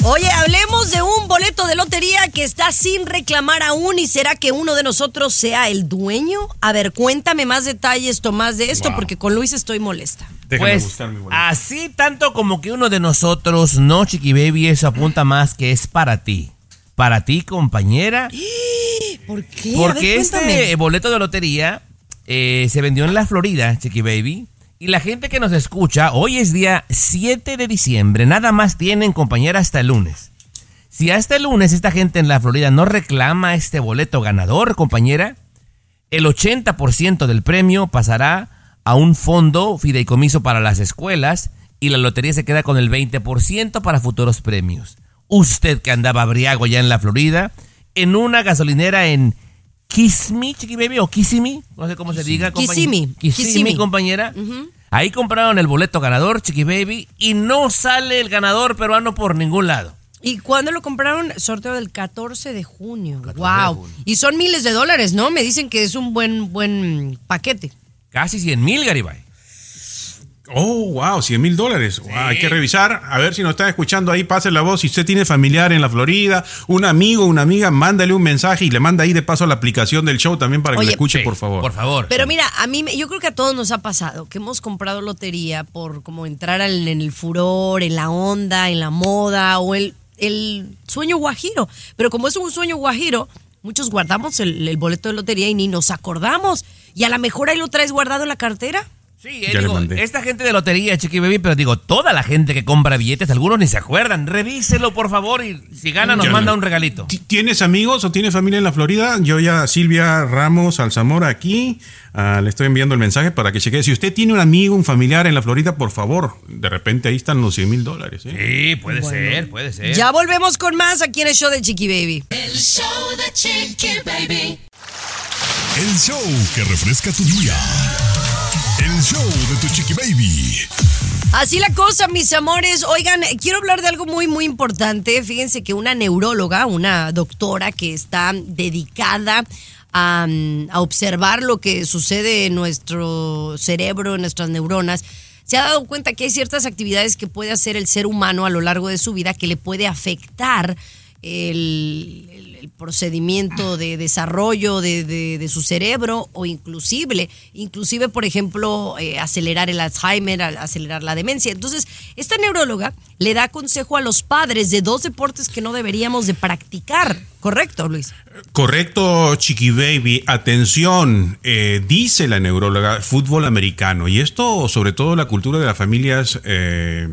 [SPEAKER 2] Oye, hablemos de un boleto de lotería que está sin reclamar aún y será que uno de nosotros sea el dueño. A ver, cuéntame más detalles, Tomás, de esto,
[SPEAKER 4] Wow.
[SPEAKER 2] porque con Luis estoy molesta.
[SPEAKER 4] Déjame
[SPEAKER 5] pues
[SPEAKER 4] buscar mi boleto.
[SPEAKER 5] así tanto como que uno de nosotros, no, Chiqui Baby, eso apunta más que es para ti. Para ti, compañera.
[SPEAKER 2] ¿Por qué?
[SPEAKER 5] Porque
[SPEAKER 2] ver,
[SPEAKER 5] este boleto de lotería eh, se vendió en la Florida, Chiqui Baby. Y la gente que nos escucha, hoy es día 7 de diciembre, nada más tienen compañera hasta el lunes. Si hasta el lunes esta gente en la Florida no reclama este boleto ganador, compañera, el 80% del premio pasará a un fondo fideicomiso para las escuelas y la lotería se queda con el 20% para futuros premios. Usted que andaba briago ya en la Florida, en una gasolinera en Kissimmee, Chiqui Baby, o Kissimmee, no sé cómo se diga.
[SPEAKER 2] Kissimmee,
[SPEAKER 5] Kissimmee. compañera. Ahí compraron el boleto ganador, Chiqui Baby, y no sale el ganador peruano por ningún lado.
[SPEAKER 2] ¿Y cuándo lo compraron? Sorteo del 14 de junio.
[SPEAKER 5] 14 de
[SPEAKER 2] wow.
[SPEAKER 5] junio.
[SPEAKER 2] Y son miles de dólares, ¿no? Me dicen que es un buen, buen paquete.
[SPEAKER 5] Casi 100 mil, Garibay.
[SPEAKER 4] Oh, wow, 100 mil dólares. Wow, hay que revisar, a ver si nos están escuchando ahí, pase la voz. Si usted tiene familiar en la Florida, un amigo, una amiga, mándale un mensaje y le manda ahí de paso la aplicación del show también para que
[SPEAKER 2] Oye,
[SPEAKER 4] le escuche,
[SPEAKER 5] Sí,
[SPEAKER 4] por favor.
[SPEAKER 5] Por favor.
[SPEAKER 2] Pero mira, a mí, me- yo creo que a todos nos ha pasado que hemos comprado lotería por como entrar al- en el furor, en la onda, en la moda o el, el sueño guajiro. Pero como es un sueño guajiro, muchos guardamos el, el boleto de lotería y ni nos acordamos. Y a lo mejor ahí lo traes guardado en la cartera.
[SPEAKER 5] Sí, eh, digo, esta gente de lotería, Chiqui Baby, pero digo, toda la gente que compra billetes, algunos ni se acuerdan. Revíselo, por favor, y si gana nos
[SPEAKER 4] Ya
[SPEAKER 5] manda
[SPEAKER 4] no.
[SPEAKER 5] un regalito.
[SPEAKER 4] Ti- ¿Tienes amigos o tienes familia en la Florida? Yo ya, Silvia Ramos Alzamora aquí, ah, le estoy enviando el mensaje para que chequee. Si usted tiene un amigo, un familiar en la Florida, por favor, de repente ahí están los 100 mil dólares. ¿eh?
[SPEAKER 5] Sí, puede ser, puede ser.
[SPEAKER 2] Ya volvemos con más aquí en el show de Chiqui Baby.
[SPEAKER 3] El show de Chiqui Baby.
[SPEAKER 7] El show que refresca tu día. El show de tu Chiqui Baby.
[SPEAKER 2] Así la cosa, mis amores. Oigan, quiero hablar de algo muy, muy importante. Fíjense que una neuróloga, una doctora que está dedicada a, mm, a observar lo que sucede en nuestro cerebro, en nuestras neuronas, se ha dado cuenta que hay ciertas actividades que puede hacer el ser humano a lo largo de su vida que le puede afectar el, el- procedimiento de desarrollo de, su cerebro o inclusive, inclusive por ejemplo, eh, acelerar el Alzheimer, al- acelerar la demencia. Entonces, esta neuróloga le da consejo a los padres de dos deportes que no deberíamos de practicar. ¿Correcto, Luis?
[SPEAKER 4] Correcto, Chiqui Baby. Atención, eh, dice la neuróloga, fútbol americano. Y esto, sobre todo, la cultura de las familias eh,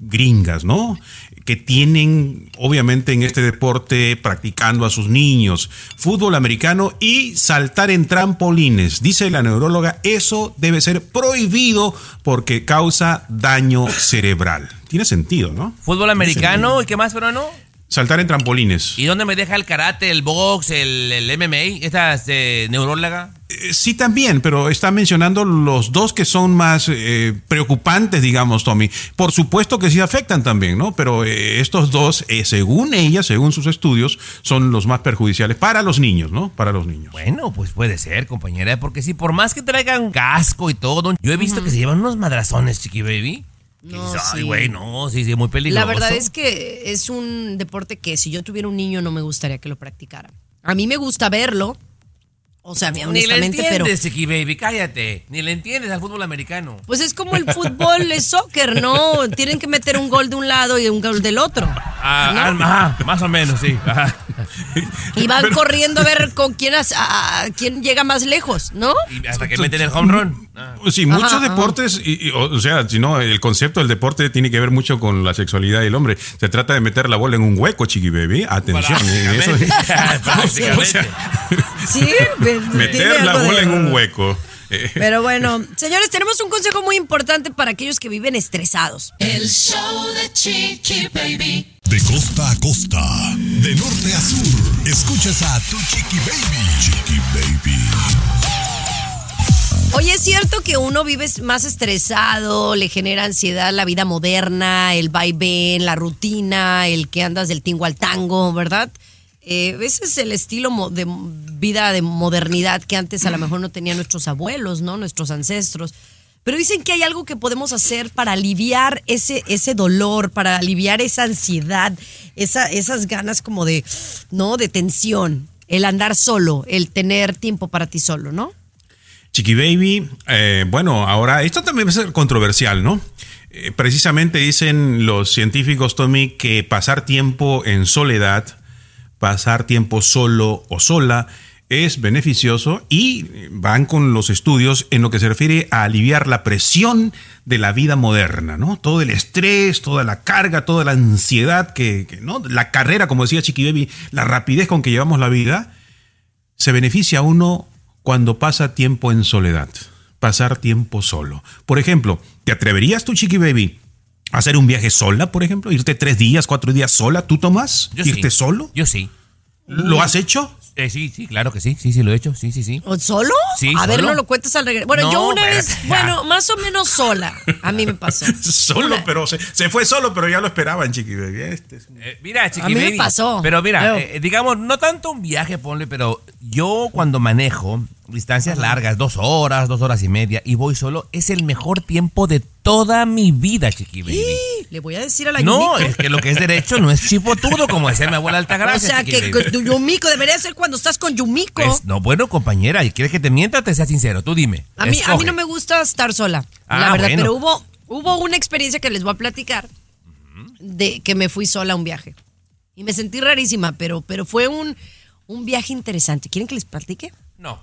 [SPEAKER 4] gringas, ¿no? Que tienen, obviamente, en este deporte practicando a sus niños. Fútbol americano y saltar en trampolines. Dice la neuróloga, eso debe ser prohibido porque causa daño cerebral. Tiene sentido, ¿no?
[SPEAKER 5] Fútbol americano, ¿y qué más, peruano?
[SPEAKER 4] Saltar en trampolines.
[SPEAKER 5] ¿Y dónde me deja el karate, el box, el, el MMA? ¿Esta eh, neuróloga?
[SPEAKER 4] Eh, Sí, también, pero está mencionando los dos que son más eh, preocupantes, digamos, Tommy. Por supuesto que sí afectan también, ¿no? Pero eh, estos dos, eh, según ella, según sus estudios, son los más perjudiciales para los niños, ¿no? Para los niños.
[SPEAKER 5] Bueno, pues puede ser, compañera, porque sí, por más que traigan casco y todo, yo he visto que se llevan unos madrazones, chiqui baby.
[SPEAKER 2] No,
[SPEAKER 5] dices, Ay,
[SPEAKER 2] sí.
[SPEAKER 5] güey, no, sí, sí, muy peligroso.
[SPEAKER 2] La verdad es que es un deporte que si yo tuviera un niño no me gustaría que lo practicara. A mí me gusta verlo, o sea,
[SPEAKER 5] Ni le
[SPEAKER 2] honestamente, pero
[SPEAKER 5] entiendes, chiqui baby, cállate. Ni le entiendes al fútbol americano.
[SPEAKER 2] pues es como el fútbol, es soccer, ¿no? Tienen que meter un gol de un lado y un gol del otro.
[SPEAKER 5] Ah,
[SPEAKER 2] ¿no?
[SPEAKER 5] ah, más o menos, sí. ajá.
[SPEAKER 2] Y van corriendo a ver con quién, as- a- a quién llega más lejos, ¿no?
[SPEAKER 5] Y hasta que meten el home run. Ah.
[SPEAKER 4] Sí, muchos
[SPEAKER 2] Ajá, ajá.
[SPEAKER 4] deportes, y- y, o sea, si no, el concepto del deporte tiene que ver mucho con la sexualidad del hombre. Se trata de meter la bola en un hueco, chiqui baby. Atención, ¿eh? eso- o sea,
[SPEAKER 2] Sí, tiene
[SPEAKER 4] meter la
[SPEAKER 2] de-
[SPEAKER 4] bola en un hueco. Eh,
[SPEAKER 2] Pero bueno, señores, tenemos un consejo muy importante para aquellos que viven estresados.
[SPEAKER 3] El show de Chiqui Baby.
[SPEAKER 7] De costa a costa, de norte a sur, escuchas a tu chiqui baby. Chiqui baby.
[SPEAKER 2] Oye, es cierto que uno vive más estresado, le genera ansiedad la vida moderna, el vaivén, la rutina, el que andas del tingo al tango, ¿verdad? Eh, ese es el estilo de vida de modernidad que antes a lo mejor no tenían nuestros abuelos, ¿no? Nuestros ancestros. Pero dicen que hay algo que podemos hacer para aliviar ese, ese dolor, para aliviar esa ansiedad, esa, esas ganas como de, ¿no? De tensión, el andar solo, el tener tiempo para ti solo, ¿no?
[SPEAKER 4] Chiqui Baby, eh, bueno, ahora esto también va a ser controversial, ¿no? Eh, precisamente dicen los científicos, Tommy, que pasar tiempo en soledad, pasar tiempo solo o sola, es beneficioso y van con los estudios en lo que se refiere a aliviar la presión de la vida moderna, ¿no? Todo el estrés, toda la carga, toda la ansiedad que, ¿no? La carrera, como decía Chiqui Baby, la rapidez con que llevamos la vida, se beneficia a uno cuando pasa tiempo en soledad, pasar tiempo solo. Por ejemplo, ¿te atreverías tú, Chiqui Baby, a hacer un viaje sola, por ejemplo? ¿Irte tres días, cuatro días sola? ¿Tú, Tomás?
[SPEAKER 5] Yo
[SPEAKER 4] ¿Irte
[SPEAKER 5] sí.
[SPEAKER 4] solo?
[SPEAKER 5] Yo sí.
[SPEAKER 4] ¿Lo has hecho?
[SPEAKER 5] Eh, sí, sí, claro que sí. Sí, sí, lo he hecho. Sí, sí, sí.
[SPEAKER 2] ¿O ¿Solo?
[SPEAKER 5] Sí,
[SPEAKER 2] a ver, no lo cuentes al regreso. Bueno,
[SPEAKER 5] No,
[SPEAKER 2] yo una vez,
[SPEAKER 5] ya.
[SPEAKER 2] bueno, más o menos sola. A mí me pasó.
[SPEAKER 4] Solo,
[SPEAKER 2] Una-
[SPEAKER 4] pero se, se fue solo, pero ya lo esperaban, Chiqui Baby. Este es un-
[SPEAKER 5] Eh, mira, Chiqui
[SPEAKER 2] A mí me
[SPEAKER 5] Baby,
[SPEAKER 2] pasó.
[SPEAKER 5] Pero mira,
[SPEAKER 2] Pero-
[SPEAKER 5] eh, digamos, no tanto un viaje, ponle, pero yo cuando manejo distancias largas, dos horas, dos horas y media, y voy solo, es el mejor tiempo de toda mi vida, Chiqui Baby.
[SPEAKER 2] Le voy a decir a la
[SPEAKER 5] No,
[SPEAKER 2] Yumiko.
[SPEAKER 5] es que lo que es derecho no es chipotudo, como decía mi abuela
[SPEAKER 2] O
[SPEAKER 5] Altagracia.
[SPEAKER 2] sea,
[SPEAKER 5] Chiqui
[SPEAKER 2] que
[SPEAKER 5] Baby.
[SPEAKER 2] Yumiko debería ser cuando estás con Yumiko.
[SPEAKER 5] Es- no, bueno, compañera, ¿y quieres que te mienta o te sea sincero? Tú dime.
[SPEAKER 2] a, mí, a mí no me gusta estar sola,
[SPEAKER 5] Ah,
[SPEAKER 2] la verdad.
[SPEAKER 5] bueno.
[SPEAKER 2] Pero hubo, hubo una experiencia que les voy a platicar de que me fui sola a un viaje. Y me sentí rarísima, pero, pero fue un, un viaje interesante. ¿Quieren que les platique?
[SPEAKER 5] No.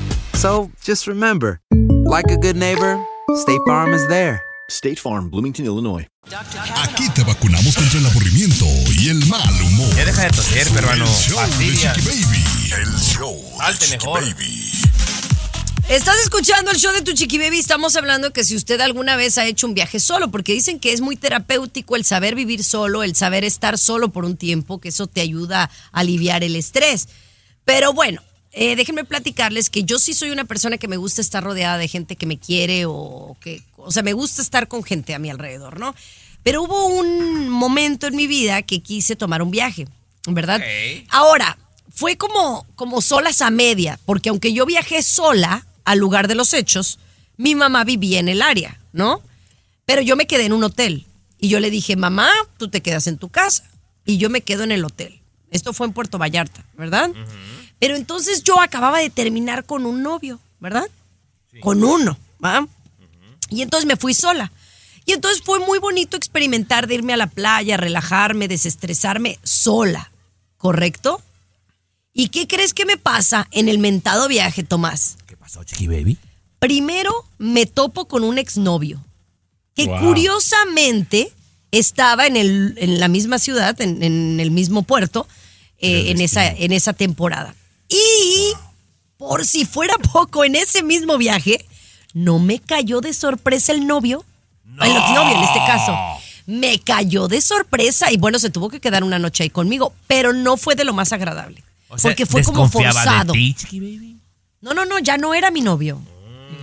[SPEAKER 9] So just remember, like a good neighbor, State Farm is there.
[SPEAKER 10] State Farm, Bloomington, Illinois.
[SPEAKER 7] Aquí te vacunamos contra el aburrimiento y el mal humor.
[SPEAKER 5] Ya deja de toser, peruano.
[SPEAKER 7] El show de. Chiqui Baby. El show de
[SPEAKER 5] Salte
[SPEAKER 7] Chiqui
[SPEAKER 5] mejor.
[SPEAKER 7] Baby.
[SPEAKER 2] Estás escuchando el show de tu chiqui baby. Estamos hablando que si usted alguna vez ha hecho un viaje solo, porque dicen que es muy terapéutico el saber vivir solo, el saber estar solo por un tiempo, que eso te ayuda a aliviar el estrés. Pero bueno, eh, déjenme platicarles que yo sí soy una persona que me gusta estar rodeada de gente que me quiere o que, o sea, me gusta estar con gente a mi alrededor, ¿no? Pero hubo un momento en mi vida que quise tomar un viaje, ¿verdad? Ahora, fue como, como solas a media, porque aunque yo viajé sola al lugar de los hechos, mi mamá vivía en el área, ¿no? Pero yo me quedé en un hotel y yo le dije, mamá, tú te quedas en tu casa y yo me quedo en el hotel. Esto fue en Puerto Vallarta, ¿verdad? Pero entonces yo acababa de terminar con un novio, ¿verdad? Con uno, ¿va? Y entonces me fui sola. Y entonces fue muy bonito experimentar de irme a la playa, relajarme, desestresarme sola, ¿correcto? ¿Y qué crees que me pasa en el mentado viaje, Tomás?
[SPEAKER 5] ¿Qué pasó, Chiqui Baby?
[SPEAKER 2] Primero me topo con un exnovio que
[SPEAKER 4] Wow.
[SPEAKER 2] curiosamente estaba en, el, en la misma ciudad, en, en el mismo puerto, eh, en, esa, en esa temporada. Y por si fuera poco, en ese mismo viaje, no me cayó de sorpresa el novio, el exnovio en este caso. Me cayó de sorpresa y bueno, se tuvo que quedar una noche ahí conmigo, pero no fue de lo más agradable.
[SPEAKER 5] O sea,
[SPEAKER 2] porque fue como forzado.
[SPEAKER 5] de ti, Chiqui Baby.
[SPEAKER 2] No, no, no, ya no era mi novio.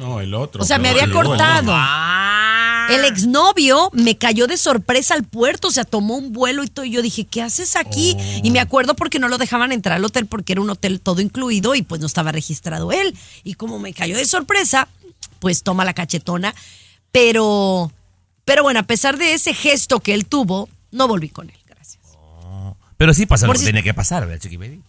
[SPEAKER 4] No, el otro.
[SPEAKER 2] O sea, me había cortado.
[SPEAKER 5] Ah.
[SPEAKER 2] El exnovio me cayó de sorpresa al puerto, o sea, tomó un vuelo y todo. Y yo dije, ¿qué haces aquí? Y me acuerdo porque no lo dejaban entrar al hotel porque era un hotel todo incluido y pues no estaba registrado él. Y como me cayó de sorpresa, pues toma la cachetona. Pero, pero bueno, a pesar de ese gesto que él tuvo, no volví con él. Gracias.
[SPEAKER 5] Pero sí pasó
[SPEAKER 2] Por
[SPEAKER 5] lo que
[SPEAKER 2] si-
[SPEAKER 5] tenía que pasar, ¿verdad, Chiqui Baby?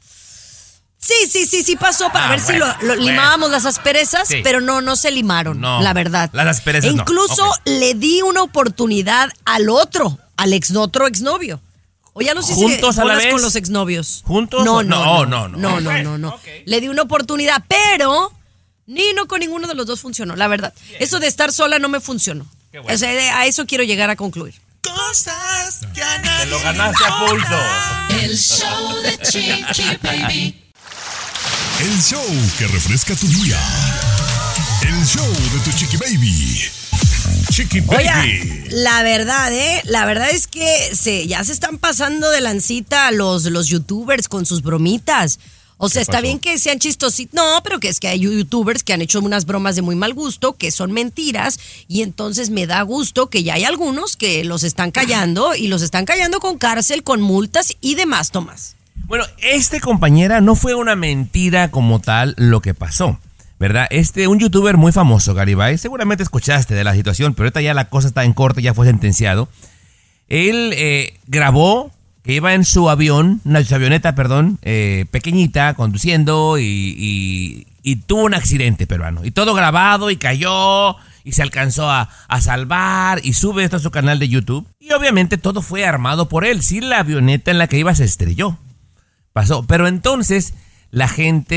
[SPEAKER 2] Sí, sí, sí, sí pasó para
[SPEAKER 5] Ah,
[SPEAKER 2] ver
[SPEAKER 5] bueno,
[SPEAKER 2] si lo, lo
[SPEAKER 5] bueno.
[SPEAKER 2] limábamos las asperezas,
[SPEAKER 5] Sí.
[SPEAKER 2] pero no, no se limaron,
[SPEAKER 5] No,
[SPEAKER 2] la verdad.
[SPEAKER 5] las asperezas
[SPEAKER 2] E
[SPEAKER 5] no,
[SPEAKER 2] incluso le di una oportunidad al otro, al ex otro exnovio. O ya no sé
[SPEAKER 5] ¿Juntos
[SPEAKER 2] si
[SPEAKER 5] a la vez?
[SPEAKER 2] con los exnovios.
[SPEAKER 5] ¿Juntos
[SPEAKER 2] No,
[SPEAKER 5] o-
[SPEAKER 2] no,
[SPEAKER 5] no,
[SPEAKER 2] no,
[SPEAKER 5] no,
[SPEAKER 2] no, no, no, no. Le di una oportunidad, pero ni no con ninguno de los dos funcionó, la verdad. Eso de estar sola no me funcionó. O sea, a eso quiero llegar a concluir.
[SPEAKER 6] Cosas que a
[SPEAKER 5] Te
[SPEAKER 6] nadie
[SPEAKER 5] lo ganaste a pulso.
[SPEAKER 3] El show de Chiqui Baby.
[SPEAKER 7] El show que refresca tu día. El show de tu chiqui baby.
[SPEAKER 4] Chiqui
[SPEAKER 2] Oiga,
[SPEAKER 4] Baby.
[SPEAKER 2] la verdad, ¿eh? La verdad es que se, ya se están pasando de lancita los, los youtubers con sus bromitas. O sea, está
[SPEAKER 4] pasó?
[SPEAKER 2] bien que sean chistositos. No, pero que es que hay youtubers que han hecho unas bromas de muy mal gusto, que son mentiras, y entonces me da gusto que ya hay algunos que los están callando y los están callando con cárcel, con multas y demás, Tomás.
[SPEAKER 5] Bueno, este compañera no fue una mentira como tal lo que pasó. ¿Verdad? Este, un youtuber muy famoso, Garibay, seguramente escuchaste de la situación, pero ahorita ya la cosa está en corte, ya fue sentenciado. Él eh, grabó que iba en su avión, una avioneta, perdón, eh, pequeñita, conduciendo y, tuvo un accidente peruano. Y todo grabado y cayó y se alcanzó a, a salvar y sube esto a su canal de YouTube. Y obviamente todo fue armado por él. Sí, la avioneta en la que iba se estrelló pasó. Pero entonces la gente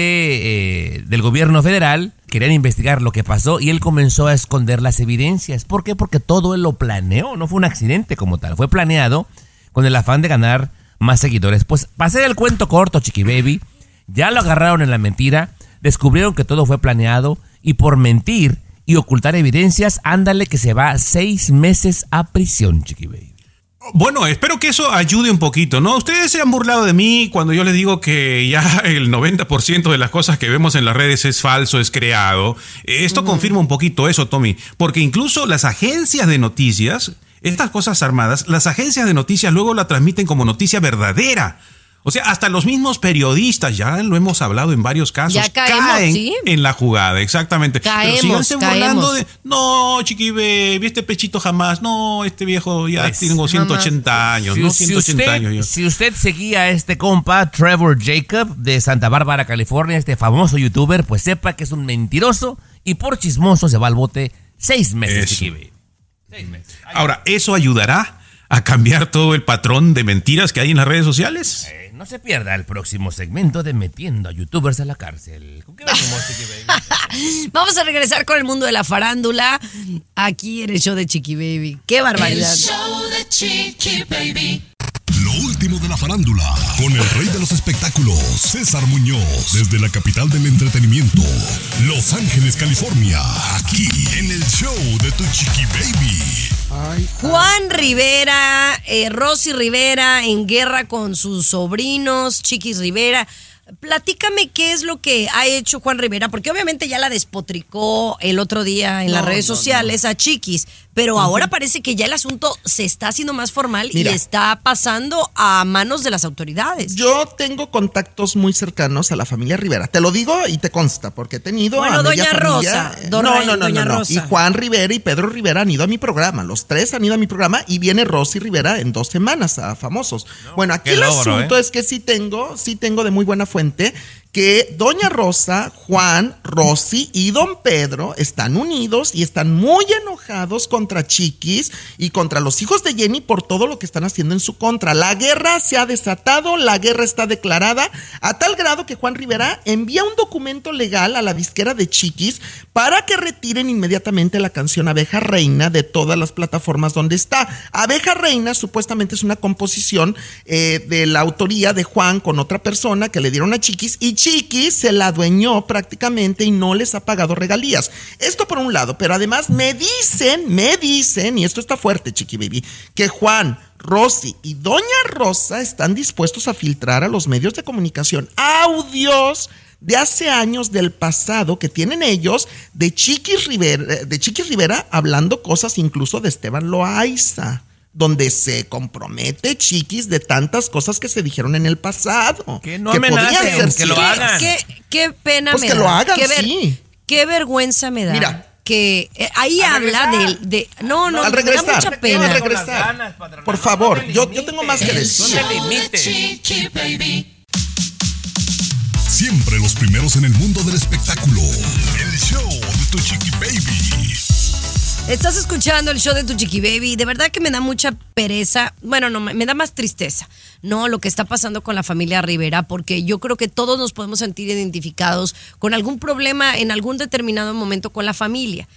[SPEAKER 5] eh, del gobierno federal querían investigar lo que pasó y él comenzó a esconder las evidencias. ¿Por qué? Porque todo él lo planeó, no fue un accidente como tal, fue planeado con el afán de ganar más seguidores. Pues pasé el cuento corto, Chiqui Baby, ya lo agarraron en la mentira, descubrieron que todo fue planeado y por mentir y ocultar evidencias, ándale que se va seis meses a prisión, Chiqui Baby.
[SPEAKER 4] Bueno, espero que eso ayude un poquito, ¿no? Ustedes se han burlado de mí cuando yo les digo que ya el 90% de las cosas que vemos en las redes es falso, es creado. Esto confirma un poquito eso, Tommy, porque incluso las agencias de noticias, estas cosas armadas, las agencias de noticias luego la transmiten como noticia verdadera. O sea, hasta los mismos periodistas, ya lo hemos hablado en varios casos,
[SPEAKER 2] Ya caemos,
[SPEAKER 4] caen
[SPEAKER 2] ¿sí?
[SPEAKER 4] en la jugada, exactamente.
[SPEAKER 2] Caemos,
[SPEAKER 4] Pero
[SPEAKER 2] caemos.
[SPEAKER 4] de, no, chiqui baby, este pechito jamás, no, este viejo ya
[SPEAKER 5] Pues,
[SPEAKER 4] tengo 180 años, ¿no? 180
[SPEAKER 5] usted,
[SPEAKER 4] años yo.
[SPEAKER 5] si usted seguía a este compa, Trevor Jacob, de Santa Bárbara, California, este famoso youtuber, pues sepa que es un mentiroso y por chismoso se va al bote seis meses,
[SPEAKER 4] Eso.
[SPEAKER 5] Chiqui Baby. Seis meses.
[SPEAKER 4] Ahora, ¿eso ayudará a cambiar todo el patrón de mentiras que hay en las redes sociales?
[SPEAKER 5] Eh, no se pierda el próximo segmento de Metiendo a Youtubers a la cárcel. ¿Con qué Baby?
[SPEAKER 2] Vamos a regresar con el mundo de la farándula aquí en el show de Chiqui Baby. ¡Qué
[SPEAKER 3] El
[SPEAKER 2] barbaridad!
[SPEAKER 3] show de Chiqui Baby.
[SPEAKER 7] Lo último de la farándula, con el rey de los espectáculos, César Muñoz, desde la capital del entretenimiento, Los Ángeles, California, aquí en el show de tu chiqui baby.
[SPEAKER 2] Juan Rivera, eh, Rosy Rivera en guerra con sus sobrinos, Chiquis Rivera. Platícame qué es lo que ha hecho Juan Rivera, porque obviamente ya la despotricó el otro día en las redes
[SPEAKER 6] no,
[SPEAKER 2] sociales a Chiquis, pero ahora parece que ya el asunto se está haciendo más formal
[SPEAKER 6] Mira.
[SPEAKER 2] y está pasando a manos de las autoridades.
[SPEAKER 6] Yo tengo contactos muy cercanos a la familia Rivera. Te lo digo y te consta, porque he tenido
[SPEAKER 2] Bueno,
[SPEAKER 6] a
[SPEAKER 2] doña
[SPEAKER 6] familia-
[SPEAKER 2] Rosa, don-
[SPEAKER 6] no, no, no,
[SPEAKER 2] doña
[SPEAKER 6] no, no.
[SPEAKER 2] Rosa.
[SPEAKER 6] Y Juan Rivera y Pedro Rivera han ido a mi programa. Los tres han ido a mi programa y viene Rosy Rivera en dos semanas a famosos. bueno, aquí el
[SPEAKER 5] logro,
[SPEAKER 6] asunto
[SPEAKER 5] ¿eh?
[SPEAKER 6] es que sí tengo, sí tengo de muy buena fuente que Doña Rosa, Juan, Rosy y Don Pedro están unidos y están muy enojados contra Chiquis y contra los hijos de Jenny por todo lo que están haciendo en su contra. La guerra se ha desatado, la guerra está declarada a tal grado que Juan Rivera envía un documento legal a la disquera de Chiquis para que retiren inmediatamente la canción Abeja Reina de todas las plataformas donde está. Abeja Reina supuestamente es una composición eh, de la autoría de Juan con otra persona que le dieron a Chiquis y Chiquis se la adueñó prácticamente y no les ha pagado regalías. Esto por un lado, pero además me dicen, me dicen, y esto está fuerte, Chiqui Baby, que Juan, Rosy y Doña Rosa están dispuestos a filtrar a los medios de comunicación audios de hace años del pasado que tienen ellos de Chiquis Rivera, eh, de Chiquis Rivera hablando cosas incluso de Esteban Loaiza donde se compromete Chiquis de tantas cosas que se dijeron en el pasado.
[SPEAKER 5] Que no
[SPEAKER 6] podrían
[SPEAKER 5] amenacen,
[SPEAKER 6] ser
[SPEAKER 5] que lo
[SPEAKER 6] ciertas.
[SPEAKER 5] hagan.
[SPEAKER 2] ¿Qué, qué pena
[SPEAKER 6] Pues
[SPEAKER 2] me
[SPEAKER 6] que
[SPEAKER 2] da.
[SPEAKER 6] lo hagan,
[SPEAKER 2] qué, ver-
[SPEAKER 6] sí.
[SPEAKER 2] qué vergüenza me da.
[SPEAKER 6] Mira.
[SPEAKER 2] que eh, ahí habla de, de- no no
[SPEAKER 6] Al
[SPEAKER 2] me da
[SPEAKER 6] regresar,
[SPEAKER 2] mucha
[SPEAKER 6] al
[SPEAKER 2] pena
[SPEAKER 6] regresar. Por favor, yo, yo tengo más que decir.
[SPEAKER 7] Siempre los primeros en el mundo del espectáculo. El show de tu chiqui baby.
[SPEAKER 2] Estás escuchando el show de tu chiqui baby. De verdad que me da mucha pereza. Bueno, no, me da más tristeza, ¿no? Lo que está pasando con la familia Rivera, porque yo creo que todos nos podemos sentir identificados con algún problema en algún determinado momento con la familia.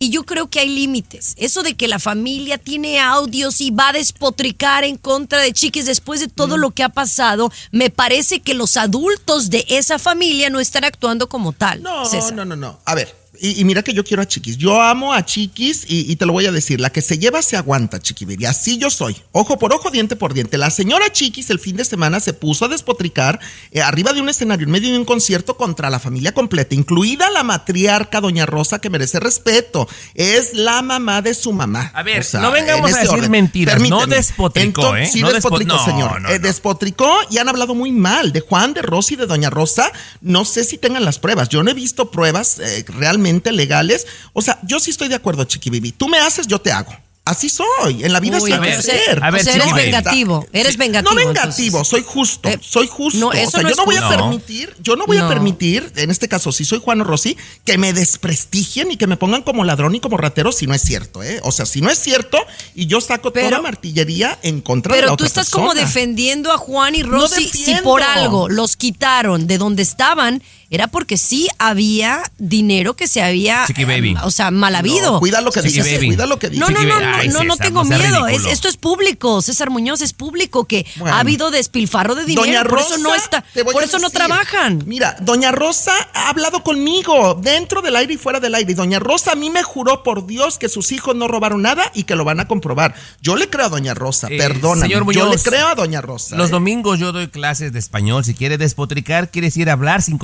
[SPEAKER 2] Y yo creo que hay límites. Eso de que la familia tiene audios y va a despotricar en contra de chiquis después de todo lo que ha pasado, me parece que los adultos de esa familia no están actuando como tal.
[SPEAKER 6] No,
[SPEAKER 2] César.
[SPEAKER 6] no, no, no. A ver, y, y mira que yo quiero a Chiquis. Yo amo a Chiquis y, y te lo voy a decir. La que se lleva se aguanta, Chiqui Baby. Así yo soy. Ojo por ojo, diente por diente. La señora Chiquis el fin de semana se puso a despotricar eh, arriba de un escenario en medio de un concierto contra la familia completa, incluida la matriarca Doña Rosa, que merece respeto. Es la mamá de su mamá.
[SPEAKER 5] A ver,
[SPEAKER 6] O sea,
[SPEAKER 5] no vengamos
[SPEAKER 6] en
[SPEAKER 5] a decir mentiras.
[SPEAKER 6] Permíteme.
[SPEAKER 5] No despotricó,
[SPEAKER 6] Entonces,
[SPEAKER 5] ¿eh?
[SPEAKER 6] Sí,
[SPEAKER 5] No
[SPEAKER 6] despotricó,
[SPEAKER 5] no,
[SPEAKER 6] señor.
[SPEAKER 5] no,
[SPEAKER 6] Eh, despotricó y han hablado muy mal de Juan, de Rosy, de Doña Rosa. No sé si tengan las pruebas. Yo no he visto pruebas eh, realmente legales. O sea, yo sí estoy de acuerdo, Chiqui Baby. Tú me haces, yo te hago. Así soy. En la vida
[SPEAKER 2] Uy,
[SPEAKER 6] sí hay que ser.
[SPEAKER 5] a ver,
[SPEAKER 2] o sea, eres vengativo, eres vengativo.
[SPEAKER 6] No vengativo,
[SPEAKER 2] entonces.
[SPEAKER 6] soy justo,
[SPEAKER 2] Eh,
[SPEAKER 6] soy justo.
[SPEAKER 2] no,
[SPEAKER 6] o
[SPEAKER 2] eso
[SPEAKER 6] sea,
[SPEAKER 2] no
[SPEAKER 6] yo
[SPEAKER 2] es
[SPEAKER 6] no voy a permitir, yo no voy a permitir, en este caso, si soy Juan o Rosy, que me desprestigien y que me pongan como ladrón y como ratero si no es cierto, ¿eh? O sea, si no es cierto y yo saco
[SPEAKER 2] Pero-
[SPEAKER 6] toda martillería en contra de la
[SPEAKER 2] Pero tú estás como defendiendo a Juan y Rosy. si por algo los quitaron de donde estaban, era porque sí había dinero que se había.
[SPEAKER 5] Chiqui baby.
[SPEAKER 2] O sea, mal habido.
[SPEAKER 6] No, cuida lo que
[SPEAKER 5] Chiqui
[SPEAKER 6] dices,
[SPEAKER 5] baby.
[SPEAKER 6] cuida lo que dices.
[SPEAKER 2] No, no, no, no,
[SPEAKER 5] Ay,
[SPEAKER 2] no, no
[SPEAKER 5] César,
[SPEAKER 2] tengo miedo. Es- esto es público, César Muñoz, es público que
[SPEAKER 6] Bueno.
[SPEAKER 2] ha habido despilfarro de dinero.
[SPEAKER 6] Doña
[SPEAKER 2] por
[SPEAKER 6] Rosa,
[SPEAKER 2] eso no está, por
[SPEAKER 6] a
[SPEAKER 2] eso no trabajan.
[SPEAKER 6] Mira, Doña Rosa ha hablado conmigo dentro del aire y fuera del aire. Y Doña Rosa a mí me juró por Dios que sus hijos no robaron nada y que lo van a comprobar. Yo le creo a Doña Rosa,
[SPEAKER 5] Eh,
[SPEAKER 6] perdóname.
[SPEAKER 5] señor
[SPEAKER 6] yo le creo a Doña Rosa.
[SPEAKER 5] Los
[SPEAKER 6] ¿eh?
[SPEAKER 5] domingos yo doy clases de español. Si quiere despotricar, quiere decir hablar sin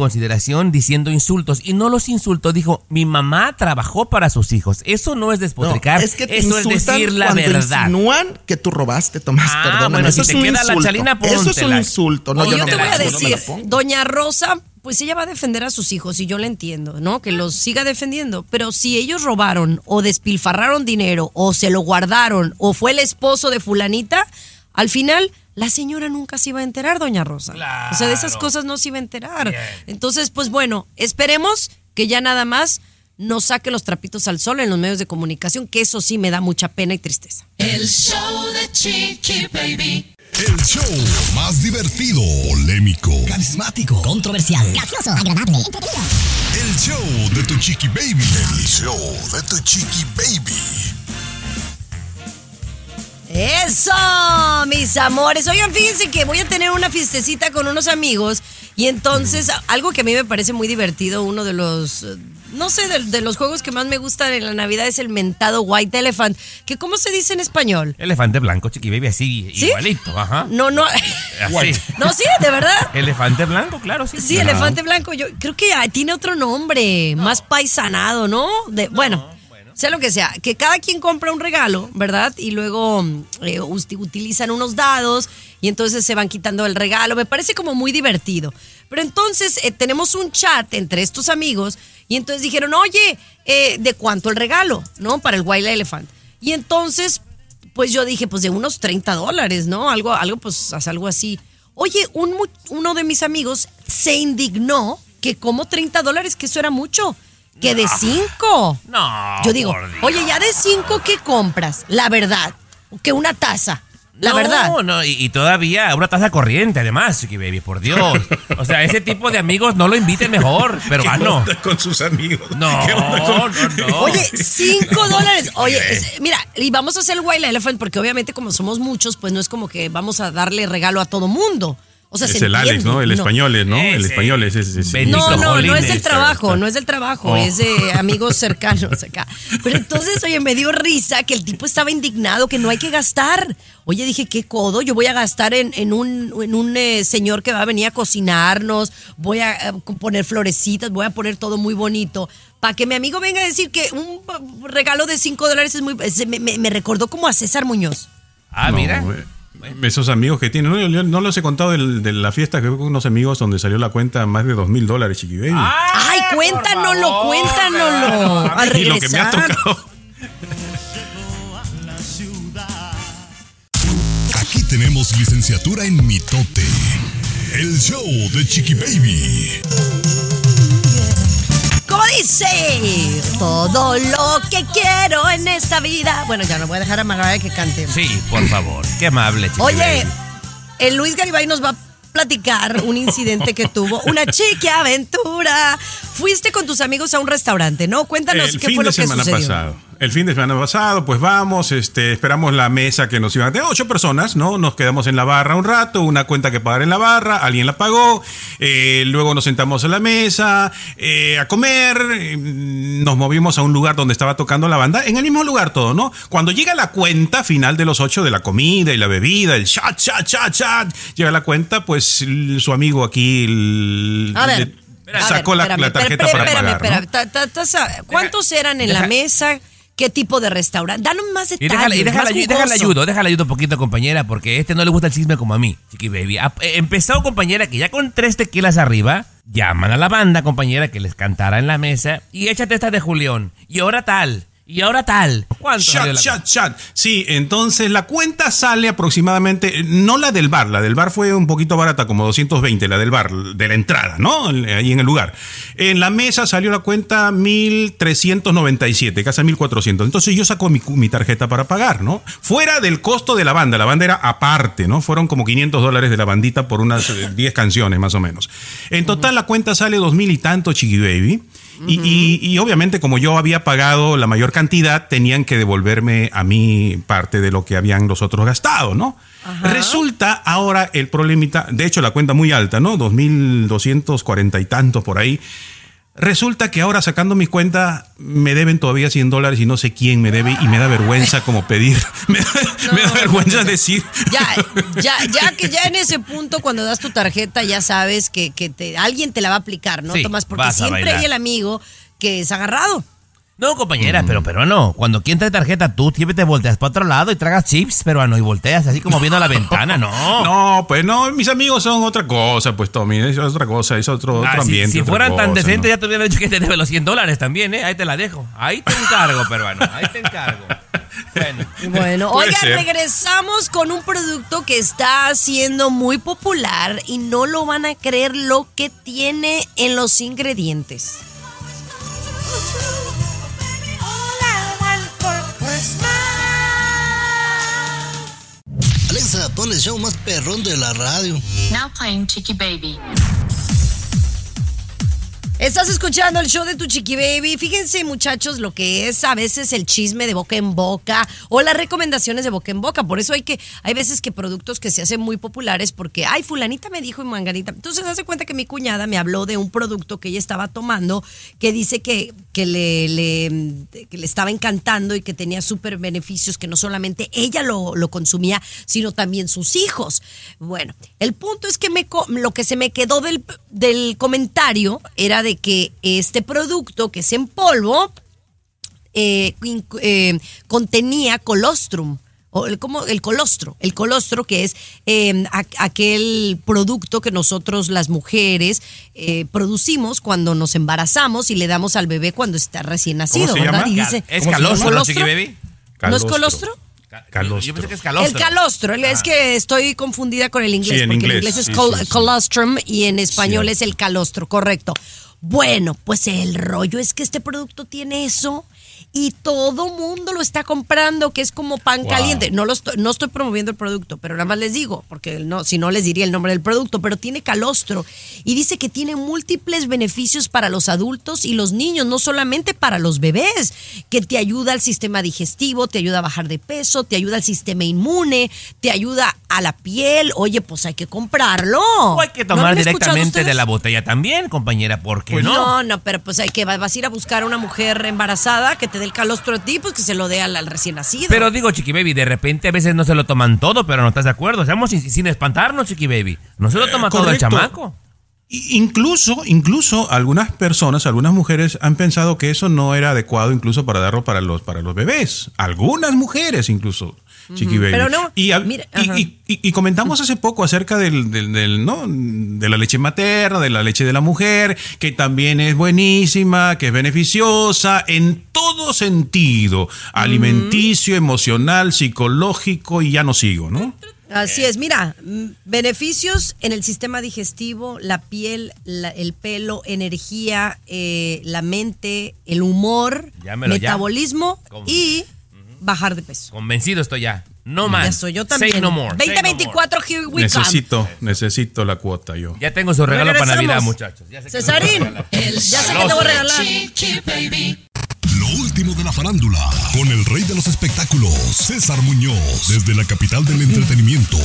[SPEAKER 5] diciendo insultos. Y no los insultos. Dijo, mi mamá trabajó para sus hijos. Eso no es
[SPEAKER 6] No,
[SPEAKER 5] despotricar.
[SPEAKER 6] es que te
[SPEAKER 5] Eso es decir la
[SPEAKER 6] cuando
[SPEAKER 5] verdad.
[SPEAKER 6] insinúan que tú robaste, Tomás,
[SPEAKER 5] Ah,
[SPEAKER 6] perdóname.
[SPEAKER 5] bueno,
[SPEAKER 6] eso
[SPEAKER 5] si
[SPEAKER 6] es
[SPEAKER 5] te
[SPEAKER 6] un
[SPEAKER 5] queda la
[SPEAKER 6] insulto.
[SPEAKER 5] chalina,
[SPEAKER 6] Eso es un insulto. No,
[SPEAKER 2] Oye,
[SPEAKER 6] yo
[SPEAKER 2] yo
[SPEAKER 6] no
[SPEAKER 2] te voy a decir. Doña Rosa, pues ella va a defender a sus hijos y yo la entiendo, ¿no? Que los siga defendiendo. Pero si ellos robaron o despilfarraron dinero o se lo guardaron o fue el esposo de fulanita, al final la señora nunca se iba a enterar, Doña Rosa. O sea, de esas
[SPEAKER 5] Claro.
[SPEAKER 2] cosas no se iba a enterar. Entonces, pues bueno, esperemos que ya nada más nos saque los trapitos al sol en los medios de comunicación, que eso sí me da mucha pena y tristeza.
[SPEAKER 3] El show de Chiqui Baby.
[SPEAKER 7] El show más divertido, polémico,
[SPEAKER 8] Carismático. Controversial. Gracioso. Agradable. Entretenido.
[SPEAKER 7] el show de tu chiqui baby. El show de tu chiqui baby.
[SPEAKER 2] Eso, mis amores. Oigan, fíjense que voy a tener una fiestecita con unos amigos y entonces algo que a mí me parece muy divertido, uno de los, no sé, de, de los juegos que más me gustan en la Navidad es el mentado White Elephant, que ¿cómo se dice en español?
[SPEAKER 5] Elefante blanco, chiqui baby, así,
[SPEAKER 2] ¿Sí?
[SPEAKER 5] igualito, ajá.
[SPEAKER 2] No, no,
[SPEAKER 5] Así.
[SPEAKER 2] no, sí, de verdad.
[SPEAKER 5] Elefante blanco, claro, sí.
[SPEAKER 2] Sí, elefante blanco. Yo creo que ah, tiene otro nombre, más paisanado, ¿no? De, bueno, sea lo que sea, que cada quien compra un regalo, ¿verdad? Y luego mm, eh, utilizan unos dados y entonces se van quitando el regalo. Me parece como muy divertido. Pero entonces eh, tenemos un chat entre estos amigos y entonces dijeron, oye, eh, ¿de cuánto el regalo? ¿No? Para el Wild Elephant. Y entonces, pues yo dije, pues de unos 30 dólares, ¿no? Algo, algo, pues algo así. Oye, un uno de mis amigos se indignó que como 30 dólares, que eso era mucho. Que de 5.
[SPEAKER 5] No.
[SPEAKER 2] Yo digo, oye, ya de 5, ¿qué compras? La verdad. Que una taza. La
[SPEAKER 5] no,
[SPEAKER 2] verdad.
[SPEAKER 5] No, y, y todavía una taza corriente, además, Chiqui Baby, por Dios. O sea, ese tipo de amigos no lo inviten mejor, pero
[SPEAKER 4] ¿Qué
[SPEAKER 5] ah, no.
[SPEAKER 4] onda con sus amigos?
[SPEAKER 5] No,
[SPEAKER 4] ¿Qué onda
[SPEAKER 5] no,
[SPEAKER 4] con-
[SPEAKER 5] no.
[SPEAKER 2] Oye, 5 dólares. Oye, es- mira, y vamos a hacer el Wild Elephant porque obviamente como somos muchos, pues no es como que vamos a darle regalo a todo mundo. O sea,
[SPEAKER 4] Es
[SPEAKER 2] se
[SPEAKER 4] el Alex,
[SPEAKER 2] entiende,
[SPEAKER 4] ¿no? El español es, ¿no? El español es ese. ese-
[SPEAKER 2] No, no, no es del trabajo, no es del trabajo,
[SPEAKER 4] Oh.
[SPEAKER 2] es de amigos cercanos acá. Pero entonces, oye, me dio risa que el tipo estaba indignado que no hay que gastar. Oye, dije, qué codo, yo voy a gastar en, en un, en un eh, señor que va a venir a cocinarnos, voy a eh, poner florecitas, voy a poner todo muy bonito. Para que mi amigo venga a decir que un eh, regalo de 5 dólares es muy... Me, me- me recordó como a César Muñoz.
[SPEAKER 5] Ah,
[SPEAKER 4] No,
[SPEAKER 5] mira.
[SPEAKER 4] Eh, Esos amigos que tienen. No, yo no los he contado del- de la fiesta que fue con unos amigos donde salió la cuenta más de dos mil dólares, Chiqui Baby.
[SPEAKER 2] Ay, cuéntanoslo, cuéntanoslo. Al
[SPEAKER 4] y lo que me ha
[SPEAKER 2] regresar.
[SPEAKER 4] tocado.
[SPEAKER 7] Aquí tenemos licenciatura en mitote. El show de Chiqui Baby.
[SPEAKER 2] Como dice todo lo que quiero en esta vida. Bueno, ya no voy a dejar a Mariah que cante.
[SPEAKER 5] Sí, por favor. Qué amable, chiqui
[SPEAKER 2] Oye, el Luis Garibay nos va a platicar un incidente que tuvo, una chique aventura. Fuiste con tus amigos a un restaurante, ¿no? Cuéntanos
[SPEAKER 4] el
[SPEAKER 2] qué fue lo que
[SPEAKER 4] semana
[SPEAKER 2] sucedió.
[SPEAKER 4] pasado. El fin de semana pasado, pues vamos, este, esperamos la mesa que nos iban de ocho personas, ¿no? Nos quedamos en la barra un rato, una cuenta que pagar en la barra, alguien la pagó, eh, luego nos sentamos en la mesa eh, a comer, eh, nos movimos a un lugar donde estaba tocando la banda, en el mismo lugar todo, ¿no? Cuando llega la cuenta final de los ocho de la comida y la bebida, el chat, chat, chat, chat, llega la cuenta, pues el- su amigo aquí el-
[SPEAKER 2] A ver,
[SPEAKER 4] le-
[SPEAKER 2] a
[SPEAKER 4] sacó
[SPEAKER 2] ver,
[SPEAKER 4] la,
[SPEAKER 2] espérame,
[SPEAKER 4] la tarjeta
[SPEAKER 2] espérame,
[SPEAKER 4] para
[SPEAKER 2] espérame,
[SPEAKER 4] pagar.
[SPEAKER 2] ¿Cuántos eran en la mesa? ¿Qué tipo de restaurante? Danos más
[SPEAKER 5] Y
[SPEAKER 2] detalles.
[SPEAKER 5] déjala, y déjala,
[SPEAKER 2] más
[SPEAKER 5] y déjala ayudo, déjala ayudo un poquito, compañera, porque a este no le gusta el chisme como a mí, chiqui baby. Ah, eh, Empezó, compañera, que ya con tres tequilas arriba, llaman a la banda, compañera, que les cantara en la mesa, y échate esta de Julián, y ahora tal, y ahora tal. ¿Cuánto la-
[SPEAKER 4] chat, chat. Sí, entonces la cuenta sale aproximadamente, no la del bar, la del bar fue un poquito barata, como 220, la del bar, de la entrada, ¿no? Ahí en el lugar. En la mesa salió la cuenta 1397, casi 1400. Entonces yo saco mi, mi tarjeta para pagar, ¿no? Fuera del costo de la banda, la banda era aparte, ¿no? Fueron como 500 dólares de la bandita por unas eh, 10 canciones más o menos. En total la cuenta sale 2000 y tanto, Chiqui Baby. Y, y- y obviamente como yo había pagado la mayor cantidad, tenían que devolverme a mí parte de lo que habían los otros gastado, ¿no? Resulta ahora el problemita, de hecho la cuenta muy alta, ¿no? 2.240 y tantos por ahí. Resulta que ahora sacando mi cuenta me deben todavía 100 dólares y no sé quién me debe y me da vergüenza como pedir. Me, da- me da vergüenza decir.
[SPEAKER 2] Ya, ya, ya que ya en ese punto cuando das tu tarjeta ya sabes que, que te, alguien te la va a aplicar, ¿no,
[SPEAKER 5] Sí,
[SPEAKER 2] Tomás? Porque siempre hay el amigo que es agarrado.
[SPEAKER 5] No, compañera, pero pero no. Cuando quien trae tarjeta, tú siempre te volteas para otro lado y tragas chips peruano y volteas así como viendo a la ventana, no.
[SPEAKER 4] No, pues no, mis amigos son otra cosa, pues Tommy, es otra cosa, es otro,
[SPEAKER 5] Ah,
[SPEAKER 4] ambiente.
[SPEAKER 5] si,
[SPEAKER 4] otra
[SPEAKER 5] fueran tan decentes,
[SPEAKER 4] ¿no?
[SPEAKER 5] ya te hubiera dicho que te debe los 100 dólares también, ¿eh? Ahí te la dejo. Ahí te encargo, peruano. Ahí te encargo. Bueno.
[SPEAKER 2] Bueno, oigan,
[SPEAKER 4] ser.
[SPEAKER 2] regresamos con un producto que está siendo muy popular y no lo van a creer lo que tiene en los ingredientes.
[SPEAKER 11] Pon más perrón de la radio.
[SPEAKER 3] Now playing Chicky Baby.
[SPEAKER 2] Estás escuchando el show de tu chiqui baby. Fíjense, muchachos, lo que es a veces el chisme de boca en boca o las recomendaciones de boca en boca. Por eso hay que, hay veces que productos que se hacen muy populares porque, ay, fulanita me dijo y manganita. Entonces, hace cuenta que mi cuñada me habló de un producto que ella estaba tomando que dice que, que, le, que le estaba encantando y que tenía súper beneficios, que no solamente ella lo, lo consumía, sino también sus hijos. Bueno, el punto es que me, lo que se me quedó del, del comentario era de que este producto que es en polvo eh, eh, contenía colostrum. O el, como el colostro, el colostro que es eh, a- aquel producto que nosotros las mujeres eh, producimos cuando nos embarazamos y le damos al bebé cuando está recién nacido,
[SPEAKER 4] se
[SPEAKER 2] ¿verdad?
[SPEAKER 4] llama?
[SPEAKER 2] Y dice,
[SPEAKER 5] ¿Es
[SPEAKER 4] ¿Cómo se
[SPEAKER 5] calostro, no, chiqui baby?
[SPEAKER 2] ¿No es colostro?
[SPEAKER 4] Calostro.
[SPEAKER 5] Yo pensé que es calostro.
[SPEAKER 2] El calostro, es que estoy confundida con el inglés,
[SPEAKER 4] Sí, en
[SPEAKER 2] porque en
[SPEAKER 4] inglés,
[SPEAKER 2] inglés es
[SPEAKER 4] sí,
[SPEAKER 2] col-
[SPEAKER 4] sí, sí.
[SPEAKER 2] colostrum y en español
[SPEAKER 4] Sí.
[SPEAKER 2] es el calostro, correcto. Bueno, pues el rollo es que este producto tiene eso y todo mundo lo está comprando, que es como pan
[SPEAKER 4] Wow.
[SPEAKER 2] caliente. No, lo estoy, no estoy promoviendo el producto, pero nada más les digo, porque no, si no les diría el nombre del producto, pero tiene calostro y dice que tiene múltiples beneficios para los adultos y los niños, no solamente para los bebés, que te ayuda al sistema digestivo, te ayuda a bajar de peso, te ayuda al sistema inmune, te ayuda a la piel. Oye, pues hay que comprarlo.
[SPEAKER 5] O hay que
[SPEAKER 2] ¿No
[SPEAKER 5] tomar directamente de la botella también, compañera, ¿por qué
[SPEAKER 2] Pues
[SPEAKER 5] no?
[SPEAKER 2] no, no, pero pues hay que vas a ir a buscar a una mujer embarazada que te dé el calostro a ti, pues que se lo dé al, al recién nacido.
[SPEAKER 5] Pero digo, Chiqui Baby, de repente a veces no se lo toman todo, pero no estás de acuerdo. Seamos sin, sin espantarnos, Chiqui Baby. No se lo toma todo el
[SPEAKER 4] correcto.
[SPEAKER 5] chamaco.
[SPEAKER 4] Incluso, incluso algunas personas, algunas mujeres han pensado que eso no era adecuado incluso para darlo para los, para los bebés. Algunas mujeres incluso. Chiqui Baby.
[SPEAKER 2] Pero no,
[SPEAKER 4] y,
[SPEAKER 2] mira,
[SPEAKER 4] y-
[SPEAKER 2] ajá.
[SPEAKER 4] y- y- y comentamos hace poco acerca del, del- del, ¿no? de la leche materna, de la leche de la mujer, que también es buenísima, que es beneficiosa en todo sentido, alimenticio, emocional, psicológico y ya no sigo, ¿no?
[SPEAKER 2] Así es, mira, mm, beneficios en el sistema digestivo, la piel, la- el pelo, energía, eh, la mente, el humor,
[SPEAKER 5] Llámelo
[SPEAKER 2] metabolismo y bajar de peso.
[SPEAKER 5] Convencido estoy ya. No más.
[SPEAKER 2] Ya soy yo también.
[SPEAKER 5] Say no more. Say no more.
[SPEAKER 2] 2024, here we come.
[SPEAKER 4] Necesito, necesito la cuota yo.
[SPEAKER 5] Ya tengo su regalo para. Navidad, muchachos. Ya sé
[SPEAKER 2] Cesarín, ya sé que te voy a regalar.
[SPEAKER 7] Lo último de la farándula, con el rey de los espectáculos, César Muñoz, desde la capital del entretenimiento,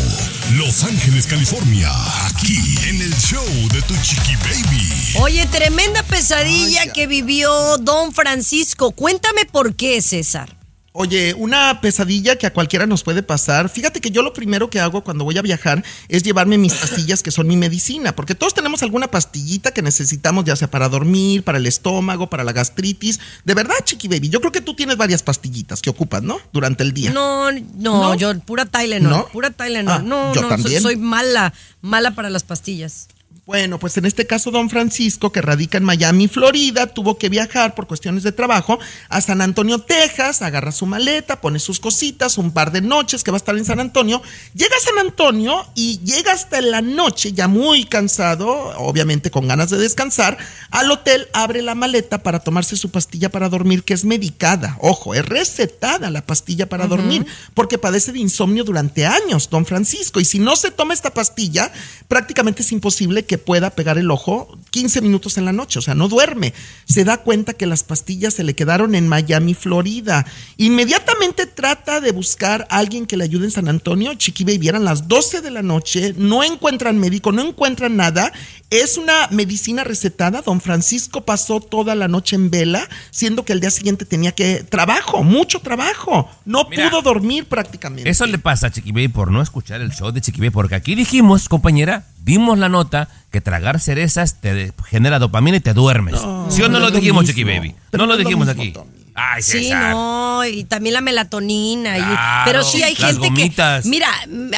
[SPEAKER 7] Los Ángeles, California, aquí en el show de Tu Chiqui Baby.
[SPEAKER 2] Oye, tremenda pesadilla que vivió Don Francisco. Cuéntame por qué, César.
[SPEAKER 6] Oye, una pesadilla que a cualquiera nos puede pasar. Fíjate que yo lo primero que hago cuando voy a viajar es llevarme mis pastillas que son mi medicina, porque todos tenemos alguna pastillita que necesitamos, ya sea para dormir, para el estómago, para la gastritis. De verdad, Chiqui Baby, yo creo que tú tienes varias pastillitas que ocupas, ¿no? Durante el día.
[SPEAKER 2] No, no,
[SPEAKER 6] ¿No?
[SPEAKER 2] yo pura Tylenol,
[SPEAKER 6] ¿No?
[SPEAKER 2] pura Tylenol.
[SPEAKER 6] Ah,
[SPEAKER 2] no,
[SPEAKER 6] yo
[SPEAKER 2] no,
[SPEAKER 6] también.
[SPEAKER 2] soy mala, mala para las pastillas.
[SPEAKER 6] Bueno, pues en este caso, don Francisco, que radica en Miami, Florida, tuvo que viajar por cuestiones de trabajo a San Antonio, Texas, agarra su maleta, pone sus cositas, un par de noches que va a estar en San Antonio, llega a San Antonio y llega hasta la noche, ya muy cansado, obviamente con ganas de descansar, al hotel abre la maleta para tomarse su pastilla para dormir, que es medicada, ojo, es recetada la pastilla para dormir, porque padece de insomnio durante años, don Francisco, y si no se toma esta pastilla, prácticamente es imposible que pueda pegar el ojo 15 minutos en la noche, o sea, no duerme. Se da cuenta que las pastillas se le quedaron en Miami, Florida. Inmediatamente trata de buscar a alguien que le ayude en San Antonio. Chiqui Baby, eran las 12 de la noche, no encuentran médico, no encuentran nada. Es una medicina recetada. Don Francisco pasó toda la noche en vela, siendo que el día siguiente tenía que trabajo, mucho trabajo. No
[SPEAKER 5] Mira,
[SPEAKER 6] pudo dormir prácticamente.
[SPEAKER 5] Eso le pasa a Chiqui Baby por no escuchar el show de Chiqui Baby, porque aquí dijimos, compañera, vimos la nota que tragar cerezas te genera dopamina y te duermes. ¿Sí o no,
[SPEAKER 6] no
[SPEAKER 5] lo dijimos,
[SPEAKER 6] mismo.
[SPEAKER 5] Chiqui Baby? No lo
[SPEAKER 6] no
[SPEAKER 5] dijimos
[SPEAKER 6] mismo,
[SPEAKER 5] aquí.
[SPEAKER 6] Tommy.
[SPEAKER 5] Ay,
[SPEAKER 2] Sí,
[SPEAKER 5] César.
[SPEAKER 2] no, y también la melatonina. y- pero sí hay gente
[SPEAKER 5] gomitas.
[SPEAKER 2] que. Mira,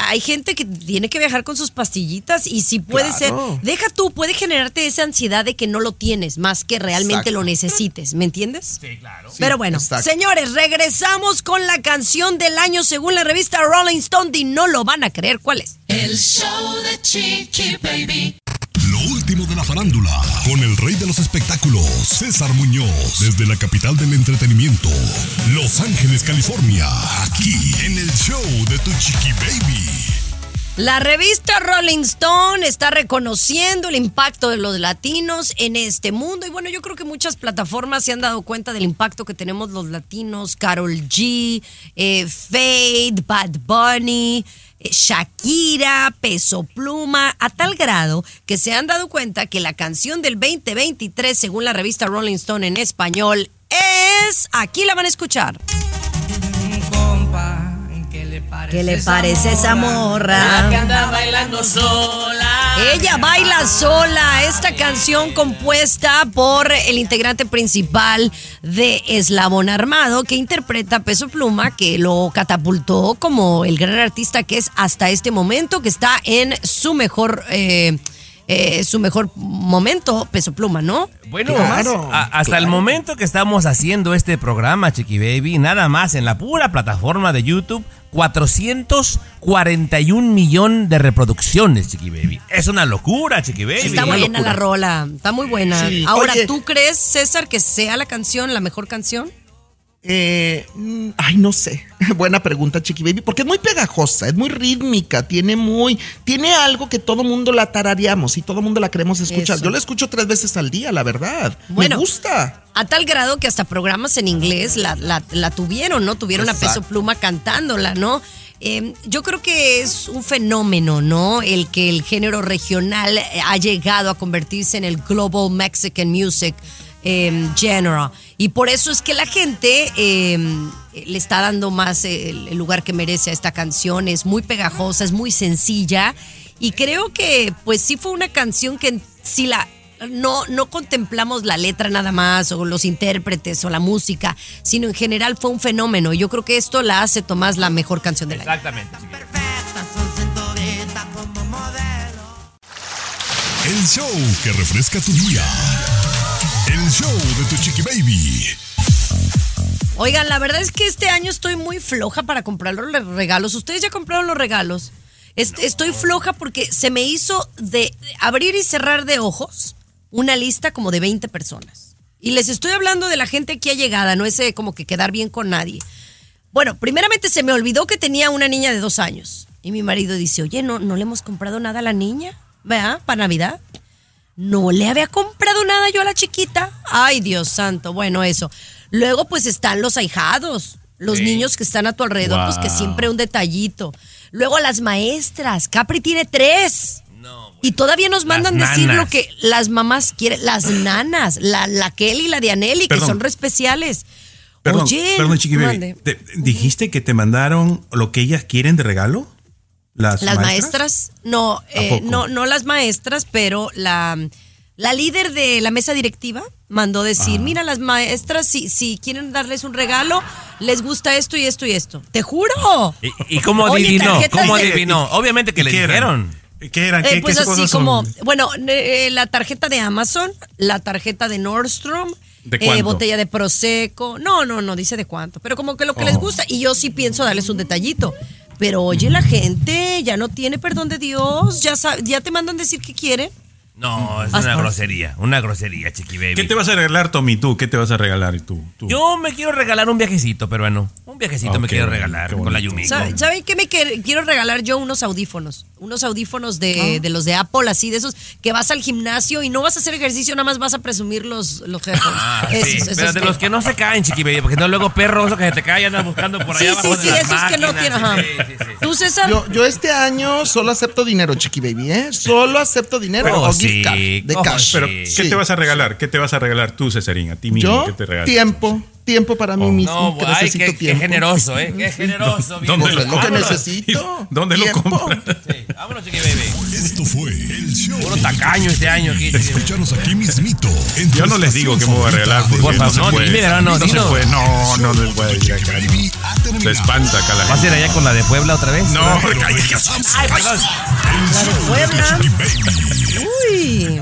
[SPEAKER 2] hay gente que tiene que viajar con sus pastillitas y si puede
[SPEAKER 6] Claro.
[SPEAKER 2] ser. Deja tú, puede generarte esa ansiedad de que no lo tienes, más que realmente
[SPEAKER 6] Exacto.
[SPEAKER 2] lo necesites. ¿Me entiendes?
[SPEAKER 5] Sí, claro.
[SPEAKER 2] Pero bueno,
[SPEAKER 6] exacto.
[SPEAKER 2] señores, regresamos con la canción del año según la revista Rolling Stone y no lo van a creer cuál es.
[SPEAKER 3] El show de Chiqui Baby.
[SPEAKER 7] Último de la farándula, con el rey de los espectáculos, César Muñoz, desde la capital del entretenimiento, Los Ángeles, California, aquí en el show de Tu Chiqui Baby.
[SPEAKER 2] La revista Rolling Stone está reconociendo el impacto de los latinos en este mundo y bueno, yo creo que muchas plataformas se han dado cuenta del impacto que tenemos los latinos, Carol G, eh, Fade, Bad Bunny, Shakira, Peso Pluma, a tal grado que se han dado cuenta que la canción del 2023, según la revista Rolling Stone en español, es, aquí la van a escuchar. ¿Qué le parece esa morra?
[SPEAKER 5] anda bailando sola.
[SPEAKER 2] Ella baila sola, esta canción compuesta por el integrante principal de Eslabón Armado, que interpreta a Peso Pluma, que lo catapultó como el gran artista que es hasta este momento, que está en su mejor, eh, eh, su mejor momento, Peso Pluma, ¿no?
[SPEAKER 5] Bueno,
[SPEAKER 6] Claro,
[SPEAKER 5] a- hasta el momento que estamos haciendo este programa, Chiqui Baby, nada más en la pura plataforma de YouTube, 441 millón de reproducciones, Chiqui Baby. Es una locura, Chiqui Baby.
[SPEAKER 2] Está
[SPEAKER 6] una
[SPEAKER 2] buena
[SPEAKER 6] locura.
[SPEAKER 2] la rola, está muy buena.
[SPEAKER 6] Sí,
[SPEAKER 2] Ahora,
[SPEAKER 6] oye.
[SPEAKER 2] ¿tú crees, César, que sea la canción la mejor canción?
[SPEAKER 6] Eh, mm, ay, no sé. Buena pregunta, Chiqui Baby, porque es muy pegajosa, es muy rítmica, tiene muy, tiene algo que todo mundo la tarareamos y todo mundo la queremos escuchar.
[SPEAKER 2] Eso.
[SPEAKER 6] Yo la escucho tres veces al día, la verdad.
[SPEAKER 2] Bueno.
[SPEAKER 6] Me gusta.
[SPEAKER 2] A tal grado que hasta programas en inglés la, la- la tuvieron, ¿no? Tuvieron a. Peso Pluma cantándola, ¿no? Eh, yo creo que es un fenómeno, ¿no? El que el género regional ha llegado a convertirse en el Global Mexican Music eh, Genre. Y por eso es que la gente eh, le está dando más el, el lugar que merece a esta canción. Es muy pegajosa, es muy sencilla. Y creo que, pues sí fue una canción que si la no, no contemplamos la letra nada más o los intérpretes o la música, sino en general fue un fenómeno. Yo creo que esto la hace Tomás la mejor canción del año.
[SPEAKER 5] Exactamente.
[SPEAKER 7] El show que refresca tu día. El show de Tu Chiqui Baby.
[SPEAKER 2] Oigan, la verdad es que este año estoy muy floja para comprar los regalos. ¿Ustedes ya compraron los regalos? Est- Estoy floja porque se me hizo de abrir y cerrar de ojos una lista como de 20 personas. Y les estoy hablando de la gente aquí allegada, no ese como que quedar bien con nadie. Bueno, primeramente se me olvidó que tenía una niña de dos años. Y mi marido dice, oye, ¿no, no le hemos comprado nada a la niña? ¿Verdad? Para Navidad. No le había comprado nada yo a la chiquita. Ay, Dios santo. Bueno, eso. Luego, pues están los ahijados, los
[SPEAKER 12] Sí.
[SPEAKER 2] niños que están a tu alrededor, pues que siempre un detallito. Luego las maestras. Capri tiene tres. Y todavía nos mandan decir lo que las mamás quieren, las nanas, la, la Kelly y la Dianelli, que son re especiales.
[SPEAKER 4] Perdón,
[SPEAKER 2] Oye,
[SPEAKER 4] perdón, Chiqui Baby. ¿Te- ¿Dijiste que te mandaron lo que ellas quieren de regalo? ¿Las,
[SPEAKER 2] Las
[SPEAKER 4] maestras?
[SPEAKER 2] maestras, no, eh, no, no las maestras, pero la, la líder de la mesa directiva mandó decir,
[SPEAKER 4] Ah.
[SPEAKER 2] mira, las maestras, si, si quieren darles un regalo, les gusta esto y esto y esto. Te juro.
[SPEAKER 5] ¿Y, y cómo adivinó? ¿Cómo
[SPEAKER 2] de-
[SPEAKER 5] adivinó? Obviamente que le
[SPEAKER 4] ¿Qué eran?
[SPEAKER 5] dijeron.
[SPEAKER 4] ¿Qué eran?
[SPEAKER 2] Eh,
[SPEAKER 4] ¿Qué,
[SPEAKER 2] pues
[SPEAKER 4] qué
[SPEAKER 2] así
[SPEAKER 4] cosas
[SPEAKER 2] como,
[SPEAKER 4] son?
[SPEAKER 2] bueno, eh, la tarjeta de Amazon, la tarjeta de Nordstrom,
[SPEAKER 4] ¿De
[SPEAKER 2] eh, botella de Prosecco. No, no, no dice de cuánto, pero como que lo que les
[SPEAKER 4] Oh.
[SPEAKER 2] gusta. Y yo sí pienso darles un detallito. Pero oye, la gente ya no tiene perdón de Dios, ya, ya te mandan decir que quieren.
[SPEAKER 5] No, es
[SPEAKER 2] Hasta-
[SPEAKER 5] una grosería, una grosería, Chiqui Baby.
[SPEAKER 4] ¿Qué te vas a regalar, Tommy? ¿Tú? ¿Qué te vas a regalar tú? tú?
[SPEAKER 5] Yo me quiero regalar un viajecito peruano. Un viajecito me quiero regalar con la.
[SPEAKER 2] ¿Sabe- ¿Saben qué me quiero regalar yo? Unos audífonos. Unos audífonos de, de los de Apple, así de esos que vas al gimnasio y no vas a hacer ejercicio, nada más vas a presumir los, los headphones.
[SPEAKER 5] Ah,
[SPEAKER 2] Esos-
[SPEAKER 5] sí,
[SPEAKER 2] esos
[SPEAKER 5] pero de
[SPEAKER 2] que-
[SPEAKER 5] los que no se caen, Chiqui Baby, porque no luego perros que se te caen andan buscando por
[SPEAKER 2] Sí,
[SPEAKER 5] allá
[SPEAKER 2] sí,
[SPEAKER 5] abajo de
[SPEAKER 2] sí,
[SPEAKER 5] las
[SPEAKER 2] esos que no
[SPEAKER 5] máquinas.
[SPEAKER 2] tienen, ajá.
[SPEAKER 5] Sí, sí, sí.
[SPEAKER 2] ¿Tú, César?
[SPEAKER 6] Yo, yo este año solo acepto dinero, chiqui baby, ¿eh? Solo acepto dinero
[SPEAKER 4] Pero sí,
[SPEAKER 6] gift card de
[SPEAKER 4] oh,
[SPEAKER 6] cash.
[SPEAKER 4] Pero, ¿qué
[SPEAKER 6] Sí.
[SPEAKER 4] te vas a regalar? ¿Qué te vas a regalar tú, Cesarín? A ti mismo.
[SPEAKER 6] Yo,
[SPEAKER 4] ¿Qué te regalas?
[SPEAKER 6] tiempo. Tiempo para mí
[SPEAKER 4] Oh.
[SPEAKER 6] mismo.
[SPEAKER 5] No,
[SPEAKER 6] que
[SPEAKER 5] ay,
[SPEAKER 6] necesito
[SPEAKER 5] qué, qué
[SPEAKER 6] tiempo.
[SPEAKER 5] generoso, ¿eh? Qué generoso.
[SPEAKER 4] ¿Dónde lo
[SPEAKER 6] lo que necesito.
[SPEAKER 4] ¿Dónde lo?
[SPEAKER 5] Vámonos, Chiqui Baby.
[SPEAKER 7] Esto fue el show.
[SPEAKER 5] Puro tacaño este año aquí.
[SPEAKER 7] Aquí mismito.
[SPEAKER 4] Yo no les digo que me voy a regalar porque
[SPEAKER 5] Por
[SPEAKER 4] no
[SPEAKER 5] favor,
[SPEAKER 4] se
[SPEAKER 5] no,
[SPEAKER 4] puede.
[SPEAKER 5] dime, no, no,
[SPEAKER 4] se
[SPEAKER 5] dilo.
[SPEAKER 4] puede. No, no les voy a decir acá. no. Se espanta acá la
[SPEAKER 5] ¿Vas a ir allá con la de Puebla otra vez?
[SPEAKER 4] No, cállate.
[SPEAKER 5] Ay, perdón.
[SPEAKER 2] La de Puebla. Uy.